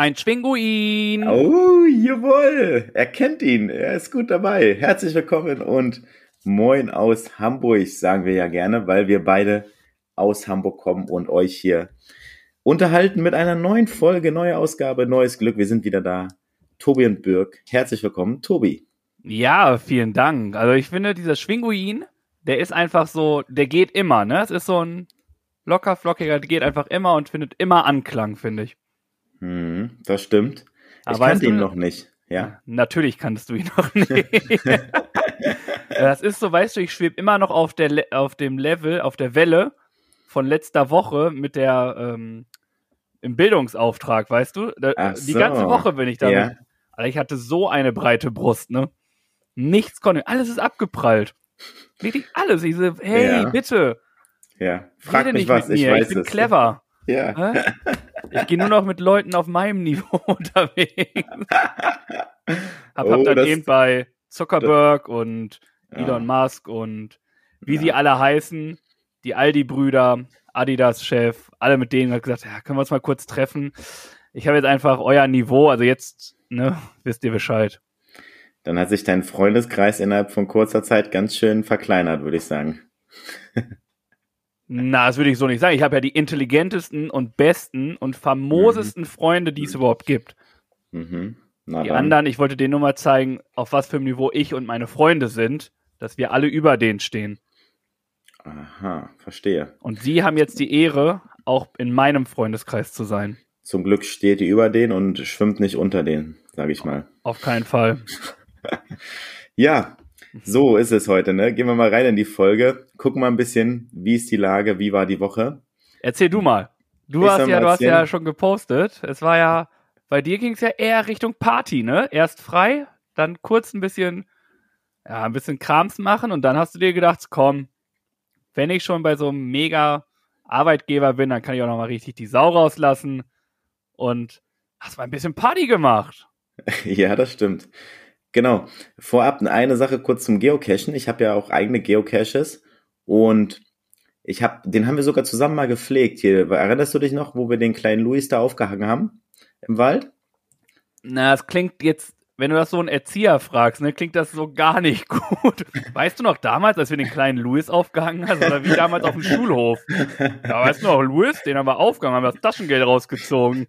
Ein Schwinguin. Oh, jawohl. Er kennt ihn. Er ist gut dabei. Herzlich willkommen und moin aus Hamburg, sagen wir ja gerne, weil wir beide aus Hamburg kommen und euch hier unterhalten mit einer neuen Folge, neue Ausgabe, neues Glück. Wir sind wieder da. Tobi und Birk. Herzlich willkommen, Tobi. Ja, vielen Dank. Also ich finde, dieser Schwinguin, der ist einfach so, der geht immer, ne? Es ist so ein locker flockiger, der geht einfach immer und findet immer Anklang, finde ich. Hm, das stimmt. Aber ich kannte ihn noch nicht. Ja. Natürlich kannst du ihn noch nicht. das ist so, weißt du, ich schwebe immer noch auf, der Le auf dem Level, auf der Welle von letzter Woche mit der ähm, im Bildungsauftrag, weißt du? Da, Ach die so. ganze Woche bin ich damit. Ja. Alter, ich hatte so eine breite Brust, ne? Nichts konnte, alles ist abgeprallt. Wirklich alles. Ich so, hey, Ja. bitte, Ja. Frag rede mich nicht was, mit ich mir, weiß ich bin es. clever. Ja. Hä? Ich gehe nur noch mit Leuten auf meinem Niveau unterwegs. Hab, Oh, hab dann das- eben bei Zuckerberg und Ja. Elon Musk und wie Ja. sie alle heißen, die Aldi-Brüder, Adidas-Chef, alle mit denen hat gesagt, ja, können wir uns mal kurz treffen. Ich habe jetzt einfach euer Niveau, also jetzt, ne, wisst ihr Bescheid. Dann hat sich dein Freundeskreis innerhalb von kurzer Zeit ganz schön verkleinert, würde ich sagen. Na, das würde ich so nicht sagen. Ich habe ja die intelligentesten und besten und famosesten Freunde, die es überhaupt gibt. Mhm. Na Die dann. anderen, ich wollte denen nur mal zeigen, auf was für einem Niveau ich und meine Freunde sind, dass wir alle über denen stehen. Aha, verstehe. Und sie haben jetzt die Ehre, auch in meinem Freundeskreis zu sein. Zum Glück steht die über den und schwimmt nicht unter den, sage ich mal. Auf keinen Fall. Ja, so ist es heute, ne? Gehen wir mal rein in die Folge. Gucken mal ein bisschen, wie ist die Lage, wie war die Woche? Erzähl du mal. Du Ich hast ja, du hast ja schon gepostet. Es war ja, bei dir ging es ja eher Richtung Party, ne? Erst frei, dann kurz ein bisschen, ja, ein bisschen Krams machen und dann hast du dir gedacht, komm, wenn ich schon bei so einem mega Arbeitgeber bin, dann kann ich auch noch mal richtig die Sau rauslassen und hast mal ein bisschen Party gemacht. Ja, das stimmt. Genau. Vorab eine Sache kurz zum Geocachen. Ich habe ja auch eigene Geocaches und ich habe, den haben wir sogar zusammen mal gepflegt hier. Erinnerst du dich noch, wo wir den kleinen Luis da aufgehangen haben im Wald? Na, es klingt jetzt, wenn du das so einen Erzieher fragst, ne, klingt das so gar nicht gut. Weißt du noch damals, als wir den kleinen Louis aufgehangen haben, oder wie damals auf dem Schulhof? Ja, weißt du noch, Louis, den haben wir aufgehangen, haben das Taschengeld rausgezogen.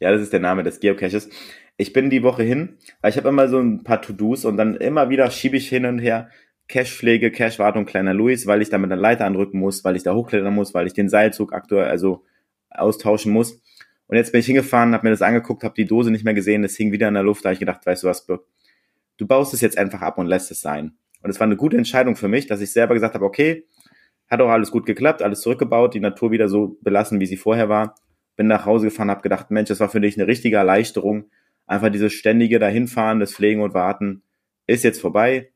Ja, das ist der Name des Geocaches. Ich bin die Woche hin, weil ich habe immer so ein paar To-Dos und dann immer wieder schiebe ich hin und her Cachepflege, Cachewartung, kleiner Luis, weil ich da mit einer Leiter andrücken muss, weil ich da hochklettern muss, weil ich den Seilzug aktuell also austauschen muss. Und jetzt bin ich hingefahren, habe mir das angeguckt, habe die Dose nicht mehr gesehen, es hing wieder in der Luft, da habe ich gedacht, weißt du was, Birk, du baust es jetzt einfach ab und lässt es sein. Und es war eine gute Entscheidung für mich, dass ich selber gesagt habe, okay, hat auch alles gut geklappt, alles zurückgebaut, die Natur wieder so belassen, wie sie vorher war. Bin nach Hause gefahren, habe gedacht, Mensch, das war für dich eine richtige Erleichterung. Einfach dieses ständige dahinfahren, das Pflegen und Warten ist jetzt vorbei.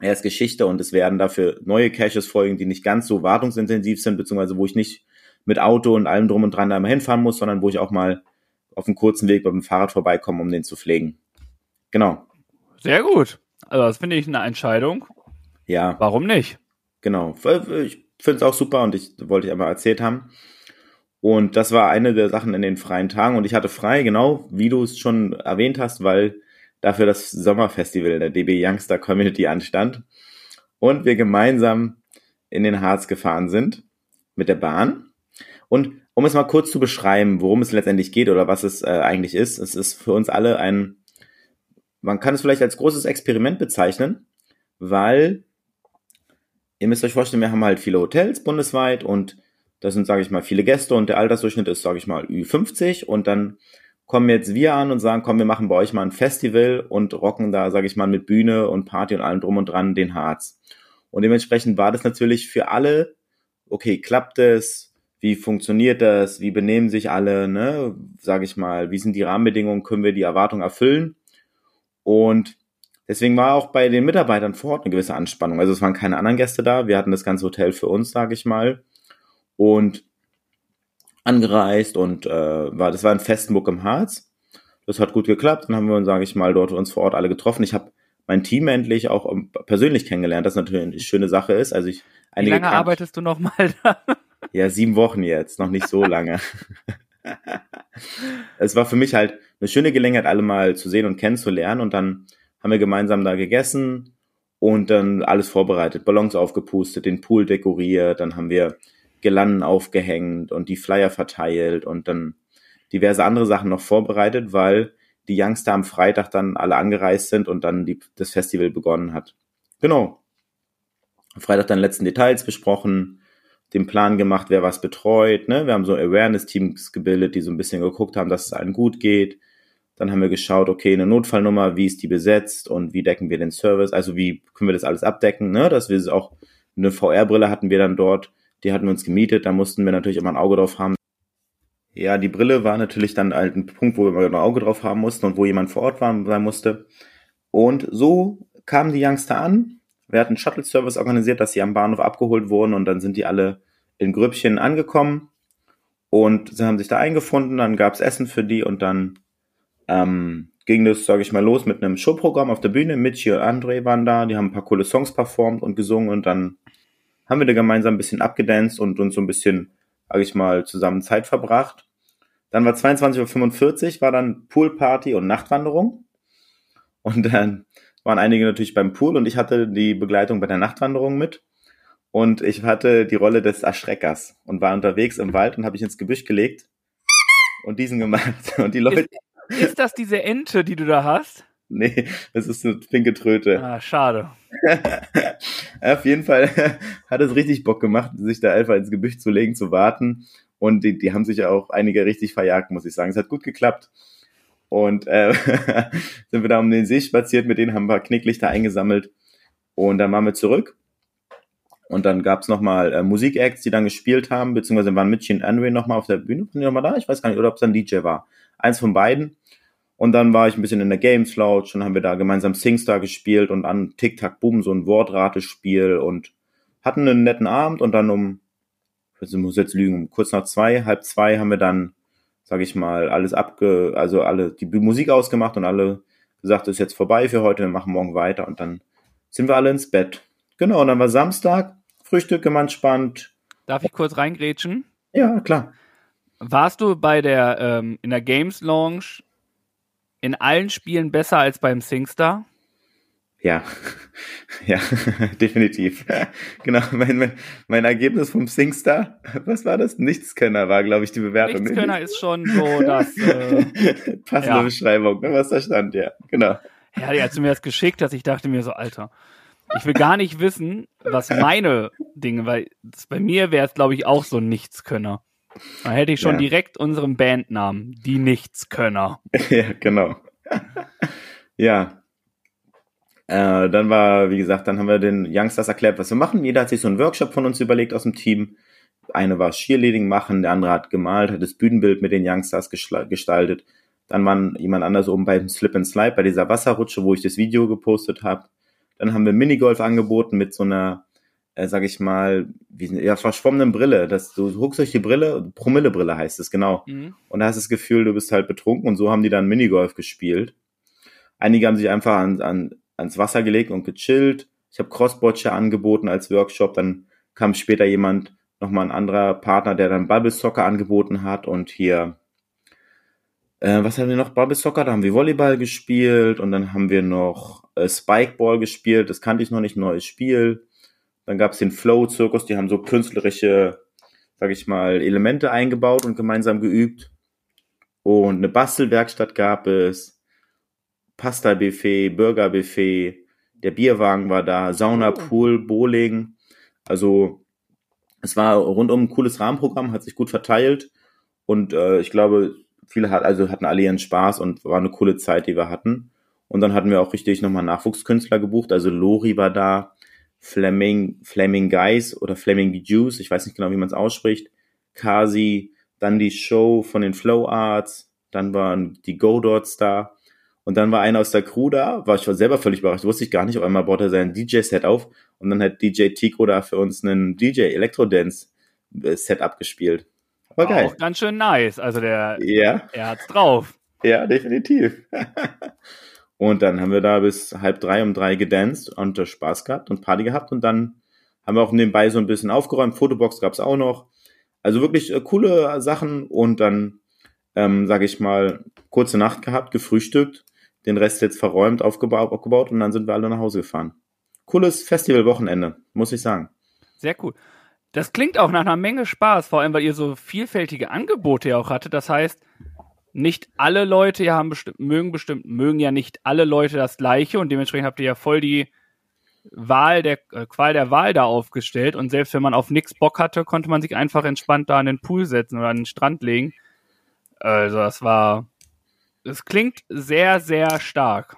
Er ist Geschichte und es werden dafür neue Caches folgen, die nicht ganz so wartungsintensiv sind, beziehungsweise wo ich nicht mit Auto und allem drum und dran da immer hinfahren muss, sondern wo ich auch mal auf einem kurzen Weg dem Fahrrad vorbeikomme, um den zu pflegen. Genau. Sehr gut. Also, das finde ich eine Entscheidung. Ja. Warum nicht? Genau. Ich finde es auch super und ich wollte ich einmal erzählt haben. Und das war eine der Sachen in den freien Tagen. Und ich hatte frei, genau, wie du es schon erwähnt hast, weil dafür das Sommerfestival der DB Youngster Community anstand. Und wir gemeinsam in den Harz gefahren sind mit der Bahn. Und um es mal kurz zu beschreiben, worum es letztendlich geht oder was es äh, eigentlich ist, es ist für uns alle ein, man kann es vielleicht als großes Experiment bezeichnen, weil ihr müsst euch vorstellen, wir haben halt viele Hotels bundesweit und das sind, sage ich mal, viele Gäste und der Altersdurchschnitt ist, sage ich mal, Ü50 und dann kommen jetzt wir an und sagen, komm, wir machen bei euch mal ein Festival und rocken da, sage ich mal, mit Bühne und Party und allem drum und dran den Harz. Und dementsprechend war das natürlich für alle, okay, klappt es? Wie funktioniert das? Wie benehmen sich alle? Ne? Sage ich mal, wie sind die Rahmenbedingungen? Können wir die Erwartung erfüllen? Und deswegen war auch bei den Mitarbeitern vor Ort eine gewisse Anspannung. Also es waren keine anderen Gäste da. Wir hatten das ganze Hotel für uns, sage ich mal. Und angereist und äh, war, das war in Festenburg im Harz. Das hat gut geklappt. Dann haben wir uns, sage ich mal, dort uns vor Ort alle getroffen. Ich habe mein Team endlich auch ähm, persönlich kennengelernt, das natürlich eine schöne Sache ist. Also ich Wie lange arbeitest du noch mal da? Ja, sieben Wochen jetzt, noch nicht so lange. es war für mich halt eine schöne Gelegenheit, alle mal zu sehen und kennenzulernen. Und dann haben wir gemeinsam da gegessen und dann alles vorbereitet, Ballons aufgepustet, den Pool dekoriert, dann haben wir Gelanden aufgehängt und die Flyer verteilt und dann diverse andere Sachen noch vorbereitet, weil die Youngster am Freitag dann alle angereist sind und dann die, das Festival begonnen hat. Genau. Am Freitag dann letzten Details besprochen, den Plan gemacht, wer was betreut. Ne? Wir haben so Awareness-Teams gebildet, die so ein bisschen geguckt haben, dass es allen gut geht. Dann haben wir geschaut, okay, eine Notfallnummer, wie ist die besetzt und wie decken wir den Service, also wie können wir das alles abdecken, ne? dass wir auch eine VR-Brille hatten wir dann dort, die hatten wir uns gemietet, da mussten wir natürlich immer ein Auge drauf haben. Ja, die Brille war natürlich dann halt ein Punkt, wo wir immer ein Auge drauf haben mussten und wo jemand vor Ort war, sein musste. Und so kamen die Youngster an. Wir hatten Shuttle-Service organisiert, dass sie am Bahnhof abgeholt wurden und dann sind die alle in Grüppchen angekommen und sie haben sich da eingefunden. Dann gab's Essen für die und dann ähm, ging das, sage ich mal, los mit einem Showprogramm auf der Bühne. Mitchi und André waren da, die haben ein paar coole Songs performt und gesungen und dann haben wir da gemeinsam ein bisschen abgedanced und uns so ein bisschen, sage ich mal, zusammen Zeit verbracht. Dann war 22.45 Uhr, war dann Poolparty und Nachtwanderung. Und dann waren einige natürlich beim Pool und ich hatte die Begleitung bei der Nachtwanderung mit. Und ich hatte die Rolle des Erschreckers und war unterwegs im Wald und habe ich ins Gebüsch gelegt und diesen gemacht. Und die Leute. Ist, ist das diese Ente, die du da hast? Nee, das ist eine pinke Tröte. Ah, schade. Auf jeden Fall hat es richtig Bock gemacht, sich da einfach ins Gebüsch zu legen, zu warten. Und die, die haben sich ja auch einige richtig verjagt, muss ich sagen. Es hat gut geklappt. Und äh, sind wir da um den See spaziert, mit denen haben wir Knicklichter eingesammelt. Und dann waren wir zurück. Und dann gab's nochmal äh, Musikacts, die dann gespielt haben, beziehungsweise waren Mitchi und Andre nochmal auf der Bühne. Waren die nochmal da? Ich weiß gar nicht, oder ob es ein DJ war. Eins von beiden. Und dann war ich ein bisschen in der Games Lounge und haben wir da gemeinsam Singstar gespielt und an Tic Tac Boom so ein Wortratespiel und hatten einen netten Abend und dann um, ich muss jetzt lügen, um kurz nach zwei, halb zwei haben wir dann, sag ich mal, alles abge, also alle die Musik ausgemacht und alle gesagt, ist jetzt vorbei für heute, wir machen morgen weiter und dann sind wir alle ins Bett. Genau, und dann war Samstag, Frühstück ganz spannend. Darf ich kurz reingrätschen? Ja, klar. Warst du bei der ähm, in der Games Lounge in allen Spielen besser als beim SingStar? Ja, ja, definitiv. genau, mein, mein, mein Ergebnis vom SingStar, was war das? Nichtskönner war, glaube ich, die Bewertung. Nichtskönner ist schon so das... Äh, Passende ja. Beschreibung, ne, was da stand, ja, genau. Ja, die hat mir das geschickt, dass ich dachte mir so, Alter, ich will gar nicht wissen, was meine Dinge, weil bei mir wäre es, glaube ich, auch so ein Nichtskönner. Da hätte ich schon ja. direkt unseren Bandnamen, die Nichtskönner. ja, genau. ja. Äh, dann war, wie gesagt, dann haben wir den Youngsters erklärt, was wir machen. Jeder hat sich so einen Workshop von uns überlegt aus dem Team. Eine war Cheerleading machen, der andere hat gemalt, hat das Bühnenbild mit den Youngsters gestaltet. Dann war jemand anders oben beim Slip and Slide, bei dieser Wasserrutsche, wo ich das Video gepostet habe. Dann haben wir Minigolf angeboten mit so einer äh, sag ich mal, wie, ja, verschwommenen Brille. Das, du guckst durch die Brille, Promillebrille heißt es, genau. Mhm. Und da hast du das Gefühl, du bist halt betrunken und so haben die dann Minigolf gespielt. Einige haben sich einfach an, an, ans Wasser gelegt und gechillt. Ich habe Crossboccia angeboten als Workshop, dann kam später jemand, nochmal ein anderer Partner, der dann Bubble Soccer angeboten hat und hier äh, was haben wir noch? Bubble Soccer, da haben wir Volleyball gespielt und dann haben wir noch äh, Spikeball gespielt, das kannte ich noch nicht, neues Spiel. Dann gab es den Flow-Zirkus, die haben so künstlerische, sag ich mal, Elemente eingebaut und gemeinsam geübt. Und eine Bastelwerkstatt gab es, Pasta-Buffet, Burger-Buffet, der Bierwagen war da, Sauna, oh. Pool, Bowling. Also es war rundum ein cooles Rahmenprogramm, hat sich gut verteilt. Und äh, ich glaube, viele hat, also hatten alle ihren Spaß und war eine coole Zeit, die wir hatten. Und dann hatten wir auch richtig nochmal Nachwuchskünstler gebucht. Also Lori war da, Fleming, Fleming Guys oder Fleming Juice, ich weiß nicht genau, wie man es ausspricht, Kasi, dann die Show von den Flow Arts, dann waren die Godots da Und dann war einer aus der Crew da, war ich selber völlig überrascht, wusste ich gar nicht. Auf einmal baut er sein DJ-Set auf und dann hat DJ Tico da für uns einen DJ Electro-Dance-Set abgespielt. War geil. Auch ganz schön nice. Also der, ja. er hat's drauf. Ja, definitiv. und dann haben wir da bis halb drei um drei gedanced und Spaß gehabt und Party gehabt und dann haben wir auch nebenbei so ein bisschen aufgeräumt. Fotobox gab's auch noch. Also wirklich äh, coole Sachen und dann, ähm, sage ich mal, kurze Nacht gehabt, gefrühstückt, den Rest jetzt verräumt, aufgebaut, aufgebaut und dann sind wir alle nach Hause gefahren. Cooles Festivalwochenende, muss ich sagen. Sehr cool. Das klingt auch nach einer Menge Spaß, vor allem weil ihr so vielfältige Angebote ja auch hattet. Das heißt, nicht alle Leute ja haben bestimmt, mögen bestimmt, mögen ja nicht alle Leute das gleiche und dementsprechend habt ihr ja voll die Wahl der äh, Qual der Wahl da aufgestellt und selbst wenn man auf nichts Bock hatte, konnte man sich einfach entspannt da an den Pool setzen oder an den Strand legen. Also das war, es klingt sehr, sehr stark.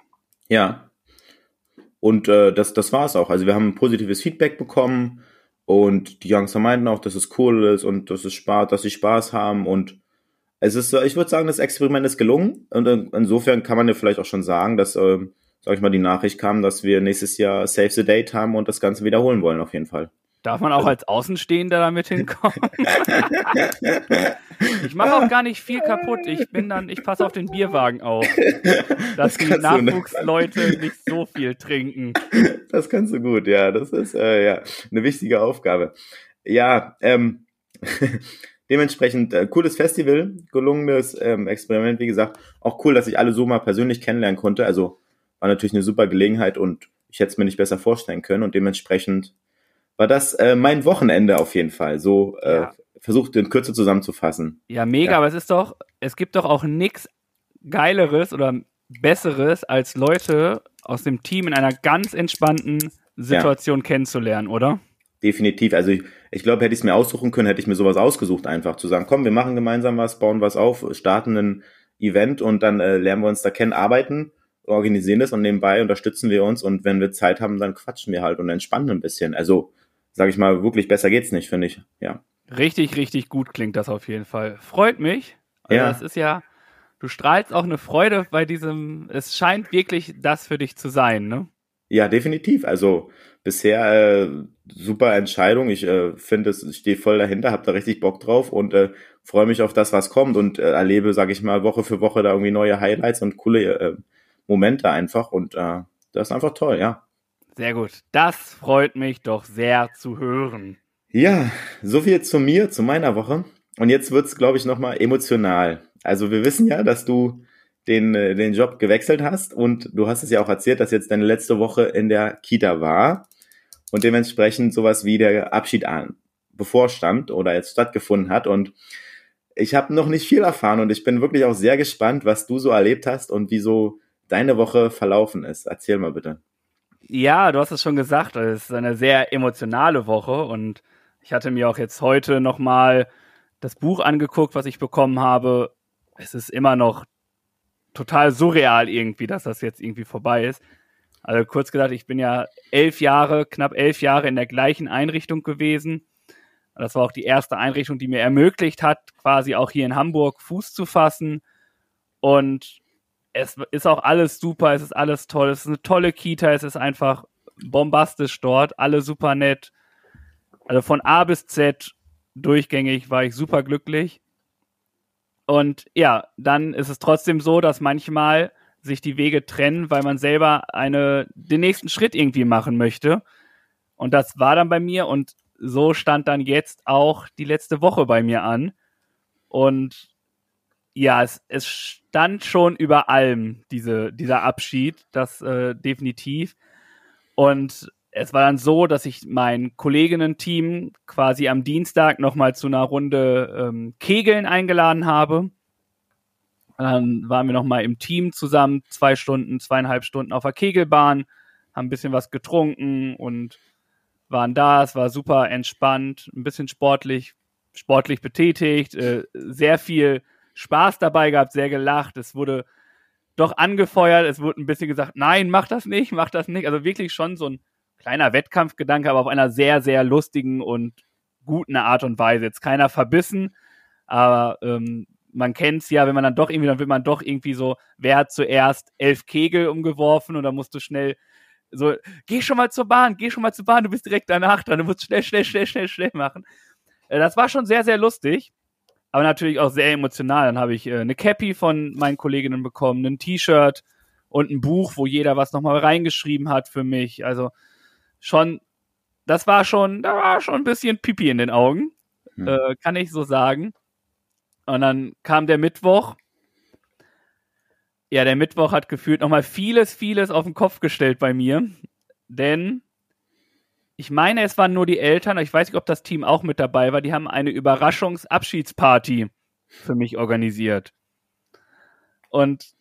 Ja. Und äh, das, das war es auch. Also wir haben positives Feedback bekommen und die Youngster meinten auch, dass es cool ist und dass es Spaß, dass sie Spaß haben und es ist, ich würde sagen, das Experiment ist gelungen und insofern kann man ja vielleicht auch schon sagen, dass, äh, sag ich mal, die Nachricht kam, dass wir nächstes Jahr Save the Date haben und das Ganze wiederholen wollen auf jeden Fall. Darf man auch als Außenstehender damit hinkommen? ich mache auch gar nicht viel kaputt. Ich bin dann, ich passe auf den Bierwagen auf, dass das die Nachwuchsleute nicht so viel trinken. Das kannst du gut, ja. Das ist äh, ja eine wichtige Aufgabe. Ja, ähm, dementsprechend äh, cooles Festival, gelungenes ähm, Experiment, wie gesagt. Auch cool, dass ich alle so mal persönlich kennenlernen konnte. Also war natürlich eine super Gelegenheit und ich hätte es mir nicht besser vorstellen können und dementsprechend war das äh, mein Wochenende auf jeden Fall. So äh, ja. versucht in Kürze zusammenzufassen. Ja, mega, ja. aber es ist doch, es gibt doch auch nichts Geileres oder Besseres, als Leute aus dem Team in einer ganz entspannten Situation ja. kennenzulernen, oder? Definitiv. Also ich, ich glaube, hätte ich es mir aussuchen können, hätte ich mir sowas ausgesucht, einfach zu sagen, komm, wir machen gemeinsam was, bauen was auf, starten ein Event und dann äh, lernen wir uns da kennen, arbeiten, organisieren das und nebenbei unterstützen wir uns und wenn wir Zeit haben, dann quatschen wir halt und entspannen ein bisschen. Also sage ich mal, wirklich besser geht's nicht, finde ich. Ja. Richtig, richtig gut klingt das auf jeden Fall. Freut mich. Also ja. Das ist ja, du strahlst auch eine Freude bei diesem, es scheint wirklich das für dich zu sein, ne? Ja, definitiv. Also bisher äh, super Entscheidung. Ich äh, finde es, ich stehe voll dahinter, habe da richtig Bock drauf und äh, freue mich auf das, was kommt und äh, erlebe, sage ich mal, Woche für Woche da irgendwie neue Highlights und coole äh, Momente einfach und äh, das ist einfach toll, ja. Sehr gut. Das freut mich doch sehr zu hören. Ja, so viel zu mir, zu meiner Woche. Und jetzt wird's, glaube ich, nochmal emotional. Also wir wissen ja, dass du den, äh, den Job gewechselt hast und du hast es ja auch erzählt, dass jetzt deine letzte Woche in der Kita war und dementsprechend sowas wie der Abschied an bevorstand oder jetzt stattgefunden hat. Und ich habe noch nicht viel erfahren und ich bin wirklich auch sehr gespannt, was du so erlebt hast und wie so deine Woche verlaufen ist. Erzähl mal bitte. Ja, du hast es schon gesagt, es ist eine sehr emotionale Woche und ich hatte mir auch jetzt heute nochmal das Buch angeguckt, was ich bekommen habe. Es ist immer noch total surreal irgendwie, dass das jetzt irgendwie vorbei ist. Also kurz gesagt, ich bin ja elf Jahre, knapp elf Jahre in der gleichen Einrichtung gewesen. Das war auch die erste Einrichtung, die mir ermöglicht hat, quasi auch hier in Hamburg Fuß zu fassen. Und es ist auch alles super, es ist alles toll, es ist eine tolle Kita, es ist einfach bombastisch dort, alle super nett. Also von A bis Z durchgängig war ich super glücklich. Und ja, dann ist es trotzdem so, dass manchmal sich die Wege trennen, weil man selber eine, den nächsten Schritt irgendwie machen möchte. Und das war dann bei mir und so stand dann jetzt auch die letzte Woche bei mir an. Und ja, es, es stand schon über allem, diese, dieser Abschied, das äh, definitiv. Und es war dann so, dass ich mein Kolleginnen-Team quasi am Dienstag nochmal zu einer Runde ähm, Kegeln eingeladen habe. Dann waren wir nochmal im Team zusammen, zwei Stunden, zweieinhalb Stunden auf der Kegelbahn, haben ein bisschen was getrunken und waren da. Es war super entspannt, ein bisschen sportlich, sportlich betätigt, äh, sehr viel Spaß dabei gehabt, sehr gelacht. Es wurde doch angefeuert, es wurde ein bisschen gesagt, nein, mach das nicht, mach das nicht. Also wirklich schon so ein kleiner Wettkampfgedanke, aber auf einer sehr, sehr lustigen und guten Art und Weise. Jetzt keiner verbissen, aber ähm, man kennt es ja, wenn man dann doch irgendwie, dann will man doch irgendwie so, wer hat zuerst elf Kegel umgeworfen und dann musst du schnell so, geh schon mal zur Bahn, geh schon mal zur Bahn, du bist direkt danach dran, du musst schnell, schnell, schnell, schnell, schnell machen. Äh, das war schon sehr, sehr lustig, aber natürlich auch sehr emotional. Dann habe ich äh, eine Cappy von meinen Kolleginnen bekommen, ein T-Shirt und ein Buch, wo jeder was nochmal reingeschrieben hat für mich. Also schon, das war schon, da war schon ein bisschen Pipi in den Augen, hm. äh, kann ich so sagen. Und dann kam der Mittwoch. Ja, der Mittwoch hat gefühlt nochmal vieles, vieles auf den Kopf gestellt bei mir. Denn ich meine, es waren nur die Eltern, ich weiß nicht, ob das Team auch mit dabei war, die haben eine Überraschungsabschiedsparty für mich organisiert. Und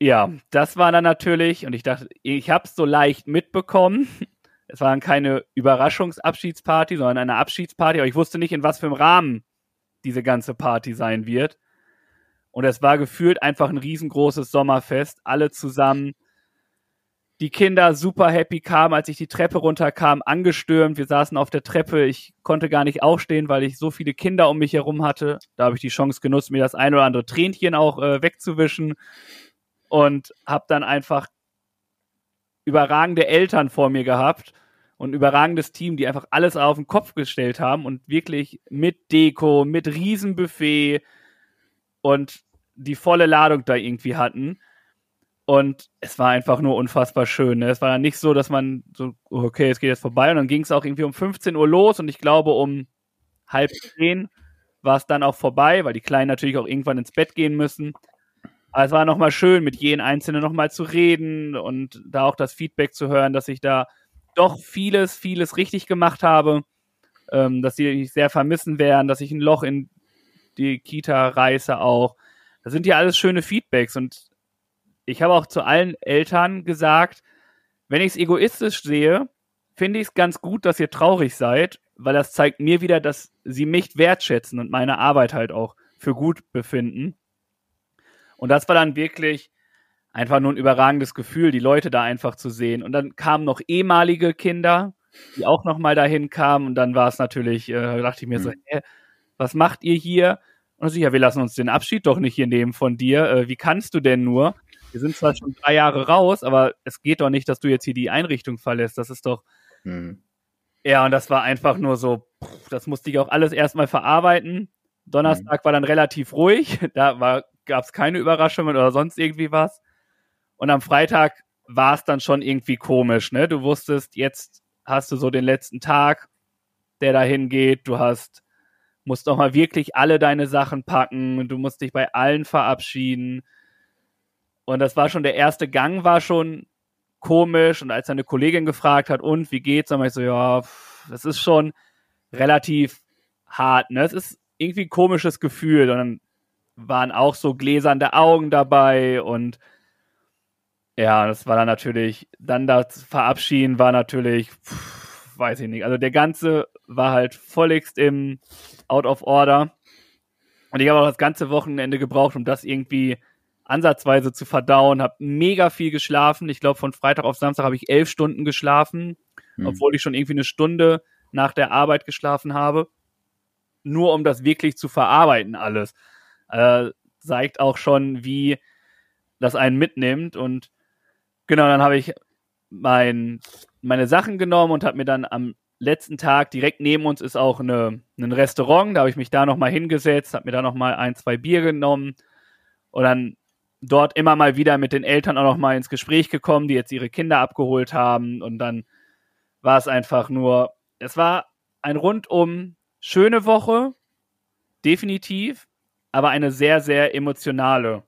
ja, das war dann natürlich, und ich dachte, ich habe es so leicht mitbekommen. Es war dann keine Überraschungsabschiedsparty, sondern eine Abschiedsparty, aber ich wusste nicht, in was für einem Rahmen diese ganze Party sein wird. Und es war gefühlt einfach ein riesengroßes Sommerfest, alle zusammen. Die Kinder super happy kamen, als ich die Treppe runterkam, angestürmt. Wir saßen auf der Treppe. Ich konnte gar nicht aufstehen, weil ich so viele Kinder um mich herum hatte. Da habe ich die Chance genutzt, mir das ein oder andere Tränchen auch äh, wegzuwischen und habe dann einfach überragende Eltern vor mir gehabt und ein überragendes Team, die einfach alles auf den Kopf gestellt haben und wirklich mit Deko, mit Riesenbuffet und die volle Ladung da irgendwie hatten. Und es war einfach nur unfassbar schön. Ne? Es war nicht so, dass man so, okay, es geht jetzt vorbei. Und dann ging es auch irgendwie um 15 Uhr los und ich glaube um halb zehn war es dann auch vorbei, weil die Kleinen natürlich auch irgendwann ins Bett gehen müssen. Aber es war nochmal schön, mit jedem Einzelnen nochmal zu reden und da auch das Feedback zu hören, dass ich da doch vieles, vieles richtig gemacht habe, ähm, dass sie mich sehr vermissen werden, dass ich ein Loch in die Kita reiße auch. Das sind ja alles schöne Feedbacks und ich habe auch zu allen Eltern gesagt, wenn ich es egoistisch sehe, finde ich es ganz gut, dass ihr traurig seid, weil das zeigt mir wieder, dass sie mich wertschätzen und meine Arbeit halt auch für gut befinden. Und das war dann wirklich einfach nur ein überragendes Gefühl, die Leute da einfach zu sehen. Und dann kamen noch ehemalige Kinder, die auch noch mal dahin kamen. Und dann war es natürlich, äh, dachte ich mir mhm. so, hä, was macht ihr hier? Und so, ja, wir lassen uns den Abschied doch nicht hier nehmen von dir. Äh, wie kannst du denn nur? Wir sind zwar schon drei Jahre raus, aber es geht doch nicht, dass du jetzt hier die Einrichtung verlässt. Das ist doch. Mhm. Ja, und das war einfach nur so, das musste ich auch alles erstmal verarbeiten. Donnerstag mhm. war dann relativ ruhig. Da gab es keine Überraschungen oder sonst irgendwie was. Und am Freitag war es dann schon irgendwie komisch, ne? Du wusstest, jetzt hast du so den letzten Tag, der dahin geht. Du hast, musst auch mal wirklich alle deine Sachen packen. Du musst dich bei allen verabschieden. Und das war schon, der erste Gang war schon komisch. Und als eine Kollegin gefragt hat, und wie geht's, dann war ich so, ja, das ist schon relativ hart, ne? Es ist irgendwie ein komisches Gefühl. Und dann waren auch so gläsernde Augen dabei und ja, das war dann natürlich, dann das Verabschieden war natürlich, pff, weiß ich nicht. Also der ganze war halt völligst im Out of Order. Und ich habe auch das ganze Wochenende gebraucht, um das irgendwie ansatzweise zu verdauen. Habe mega viel geschlafen. Ich glaube, von Freitag auf Samstag habe ich elf Stunden geschlafen, hm. obwohl ich schon irgendwie eine Stunde nach der Arbeit geschlafen habe. Nur um das wirklich zu verarbeiten alles. Äh, zeigt auch schon, wie das einen mitnimmt. Und Genau, dann habe ich mein, meine Sachen genommen und habe mir dann am letzten Tag direkt neben uns ist auch eine, ein Restaurant, da habe ich mich da nochmal hingesetzt, habe mir da nochmal ein, zwei Bier genommen und dann dort immer mal wieder mit den Eltern auch nochmal ins Gespräch gekommen, die jetzt ihre Kinder abgeholt haben. Und dann war es einfach nur, es war ein rundum schöne Woche, definitiv, aber eine sehr, sehr emotionale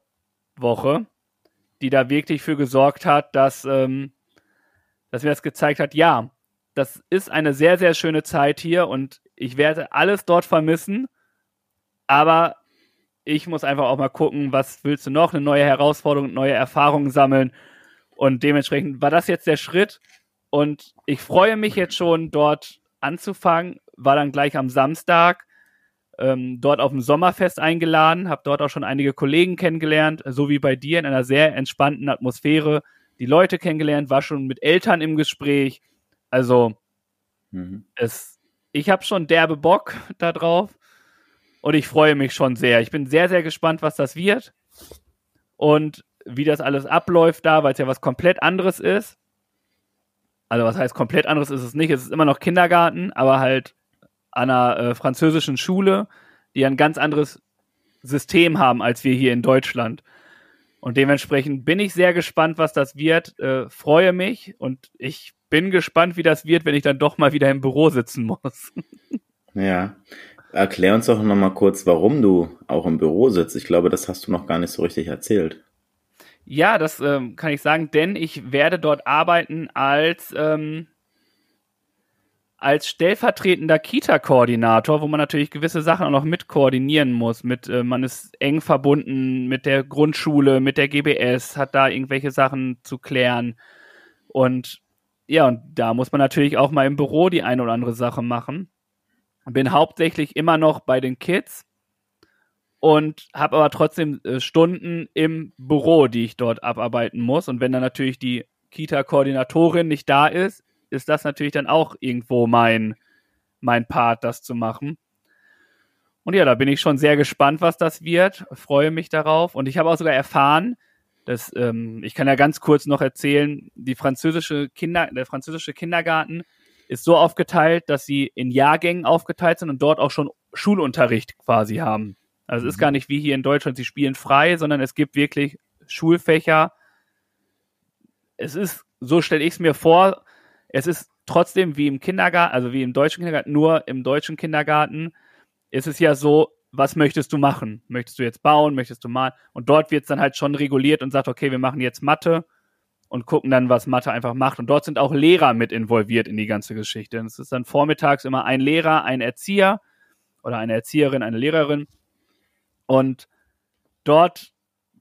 Woche die da wirklich für gesorgt hat, dass, ähm, dass mir das gezeigt hat, ja, das ist eine sehr, sehr schöne Zeit hier und ich werde alles dort vermissen, aber ich muss einfach auch mal gucken, was willst du noch, eine neue Herausforderung, neue Erfahrungen sammeln und dementsprechend war das jetzt der Schritt und ich freue mich jetzt schon dort anzufangen, war dann gleich am Samstag ähm, dort auf dem Sommerfest eingeladen, habe dort auch schon einige Kollegen kennengelernt, so wie bei dir in einer sehr entspannten Atmosphäre. Die Leute kennengelernt, war schon mit Eltern im Gespräch. Also mhm. es, ich habe schon derbe Bock da drauf. Und ich freue mich schon sehr. Ich bin sehr, sehr gespannt, was das wird. Und wie das alles abläuft da, weil es ja was komplett anderes ist. Also was heißt komplett anderes ist es nicht. Es ist immer noch Kindergarten, aber halt an einer äh, französischen Schule, die ein ganz anderes System haben als wir hier in Deutschland. Und dementsprechend bin ich sehr gespannt, was das wird. Äh, freue mich und ich bin gespannt, wie das wird, wenn ich dann doch mal wieder im Büro sitzen muss. Ja. Erklär uns doch nochmal kurz, warum du auch im Büro sitzt. Ich glaube, das hast du noch gar nicht so richtig erzählt. Ja, das ähm, kann ich sagen, denn ich werde dort arbeiten als ähm, als stellvertretender Kita-Koordinator, wo man natürlich gewisse Sachen auch noch mit koordinieren muss. Mit, äh, man ist eng verbunden mit der Grundschule, mit der GBS, hat da irgendwelche Sachen zu klären. Und ja, und da muss man natürlich auch mal im Büro die eine oder andere Sache machen. Bin hauptsächlich immer noch bei den Kids und habe aber trotzdem äh, Stunden im Büro, die ich dort abarbeiten muss. Und wenn dann natürlich die Kita-Koordinatorin nicht da ist, ist das natürlich dann auch irgendwo mein, mein Part, das zu machen. Und ja, da bin ich schon sehr gespannt, was das wird. Freue mich darauf. Und ich habe auch sogar erfahren, dass ähm, ich kann ja ganz kurz noch erzählen, die französische Kinder, der französische Kindergarten ist so aufgeteilt, dass sie in Jahrgängen aufgeteilt sind und dort auch schon Schulunterricht quasi haben. Also es ist mhm. gar nicht wie hier in Deutschland, sie spielen frei, sondern es gibt wirklich Schulfächer. Es ist, so stelle ich es mir vor, es ist trotzdem wie im Kindergarten, also wie im deutschen Kindergarten, nur im deutschen Kindergarten ist es ja so, was möchtest du machen? Möchtest du jetzt bauen? Möchtest du malen? Und dort wird es dann halt schon reguliert und sagt, okay, wir machen jetzt Mathe und gucken dann, was Mathe einfach macht. Und dort sind auch Lehrer mit involviert in die ganze Geschichte. Und es ist dann vormittags immer ein Lehrer, ein Erzieher oder eine Erzieherin, eine Lehrerin. Und dort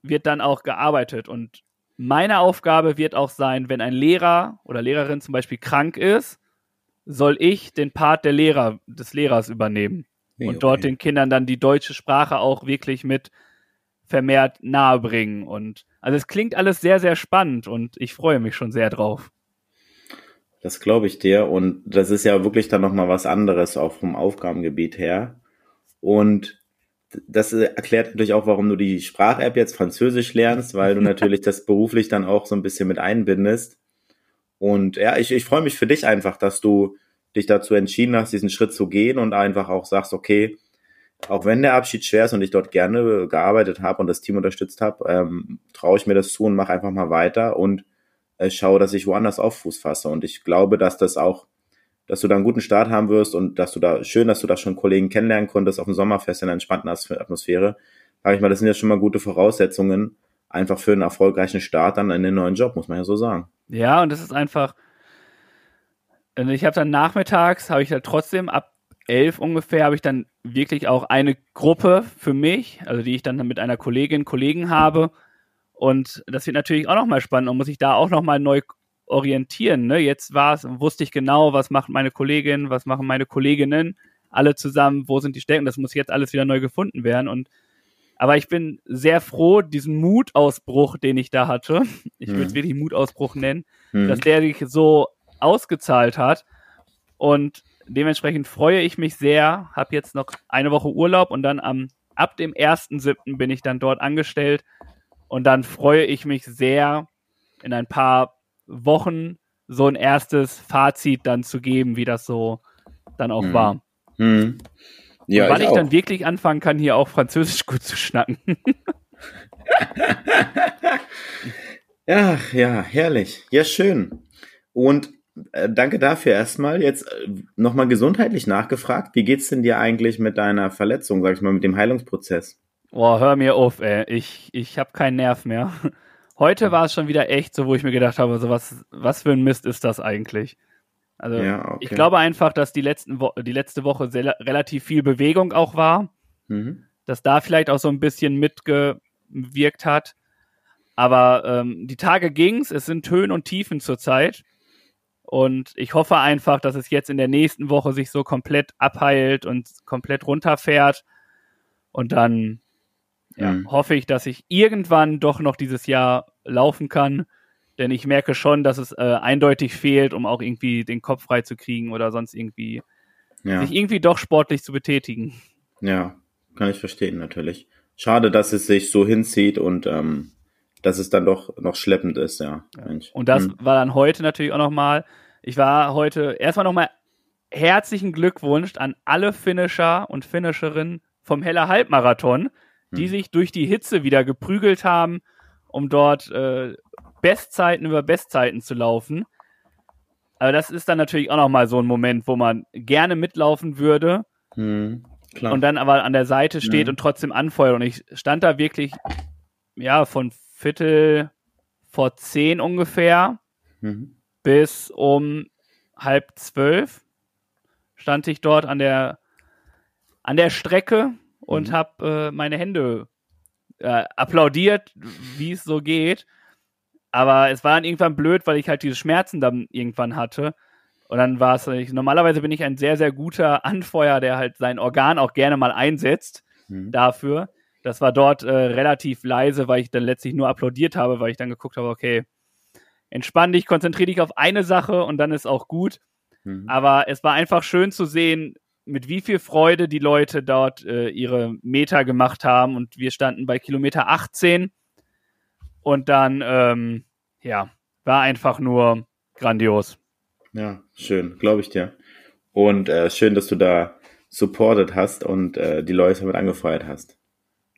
wird dann auch gearbeitet. Und meine Aufgabe wird auch sein, wenn ein Lehrer oder Lehrerin zum Beispiel krank ist, soll ich den Part der Lehrer, des Lehrers übernehmen nee, und dort den Kindern dann die deutsche Sprache auch wirklich mit vermehrt nahebringen. Und also es klingt alles sehr, sehr spannend und ich freue mich schon sehr drauf. Das glaube ich dir. Und das ist ja wirklich dann nochmal was anderes, auch vom Aufgabengebiet her. Und das erklärt natürlich auch, warum du die Sprach-App jetzt Französisch lernst, weil du natürlich das beruflich dann auch so ein bisschen mit einbindest. Und ja, ich, ich freue mich für dich einfach, dass du dich dazu entschieden hast, diesen Schritt zu gehen und einfach auch sagst, okay, auch wenn der Abschied schwer ist und ich dort gerne gearbeitet habe und das Team unterstützt habe, ähm, traue ich mir das zu und mache einfach mal weiter und äh, schaue, dass ich woanders auf Fuß fasse. Und ich glaube, dass das auch dass du da einen guten Start haben wirst und dass du da, schön, dass du da schon Kollegen kennenlernen konntest auf dem Sommerfest in einer entspannten Atmosphäre. Sag ich mal, das sind ja schon mal gute Voraussetzungen einfach für einen erfolgreichen Start dann in den neuen Job, muss man ja so sagen. Ja, und das ist einfach, ich habe dann nachmittags, habe ich dann trotzdem ab elf ungefähr, habe ich dann wirklich auch eine Gruppe für mich, also die ich dann mit einer Kollegin, Kollegen habe. Und das wird natürlich auch nochmal spannend und muss ich da auch nochmal neu orientieren. Ne? Jetzt war es, wusste ich genau, was macht meine Kollegin, was machen meine Kolleginnen, alle zusammen, wo sind die Stärken, das muss jetzt alles wieder neu gefunden werden. Und aber ich bin sehr froh, diesen Mutausbruch, den ich da hatte, ich würde es mhm. wirklich Mutausbruch nennen, mhm. dass der sich so ausgezahlt hat. Und dementsprechend freue ich mich sehr, habe jetzt noch eine Woche Urlaub und dann am ab dem 1.7. bin ich dann dort angestellt. Und dann freue ich mich sehr, in ein paar Wochen so ein erstes Fazit dann zu geben, wie das so dann auch hm. war. Hm. Ja, Und wann ich, ich dann wirklich anfangen kann, hier auch Französisch gut zu schnacken. ja, ja, herrlich. Ja, schön. Und äh, danke dafür erstmal. Jetzt äh, nochmal gesundheitlich nachgefragt. Wie geht's denn dir eigentlich mit deiner Verletzung, sag ich mal, mit dem Heilungsprozess? Boah, hör mir auf, ey. Ich, ich habe keinen Nerv mehr. Heute war es schon wieder echt so, wo ich mir gedacht habe, so was, was für ein Mist ist das eigentlich? Also ja, okay. ich glaube einfach, dass die, letzten Wo die letzte Woche sehr, relativ viel Bewegung auch war, mhm. dass da vielleicht auch so ein bisschen mitgewirkt hat. Aber ähm, die Tage ging's, es sind Höhen und Tiefen zurzeit. Und ich hoffe einfach, dass es jetzt in der nächsten Woche sich so komplett abheilt und komplett runterfährt. Und dann ja, mhm. hoffe ich, dass ich irgendwann doch noch dieses Jahr laufen kann. Denn ich merke schon, dass es äh, eindeutig fehlt, um auch irgendwie den Kopf frei zu kriegen oder sonst irgendwie ja. sich irgendwie doch sportlich zu betätigen. Ja, kann ich verstehen, natürlich. Schade, dass es sich so hinzieht und ähm, dass es dann doch noch schleppend ist, ja. ja. Und das hm. war dann heute natürlich auch nochmal. Ich war heute erstmal nochmal herzlichen Glückwunsch an alle Finisher und Finisherinnen vom Heller Halbmarathon, die hm. sich durch die Hitze wieder geprügelt haben, um dort äh, Bestzeiten über Bestzeiten zu laufen. Aber das ist dann natürlich auch nochmal so ein Moment, wo man gerne mitlaufen würde. Hm, und dann aber an der Seite steht hm. und trotzdem anfeuert. Und ich stand da wirklich, ja, von Viertel vor zehn ungefähr mhm. bis um halb zwölf stand ich dort an der an der Strecke und mhm. habe äh, meine Hände äh, applaudiert, wie es so geht. Aber es war dann irgendwann blöd, weil ich halt diese Schmerzen dann irgendwann hatte. Und dann war es, normalerweise bin ich ein sehr, sehr guter Anfeuer, der halt sein Organ auch gerne mal einsetzt mhm. dafür. Das war dort äh, relativ leise, weil ich dann letztlich nur applaudiert habe, weil ich dann geguckt habe, okay, entspann dich, konzentriere dich auf eine Sache und dann ist auch gut. Mhm. Aber es war einfach schön zu sehen, mit wie viel Freude die Leute dort äh, ihre Meter gemacht haben. Und wir standen bei Kilometer 18 und dann, ähm, ja, war einfach nur grandios. Ja, schön, glaube ich dir. Und äh, schön, dass du da supported hast und äh, die Leute damit angefeuert hast.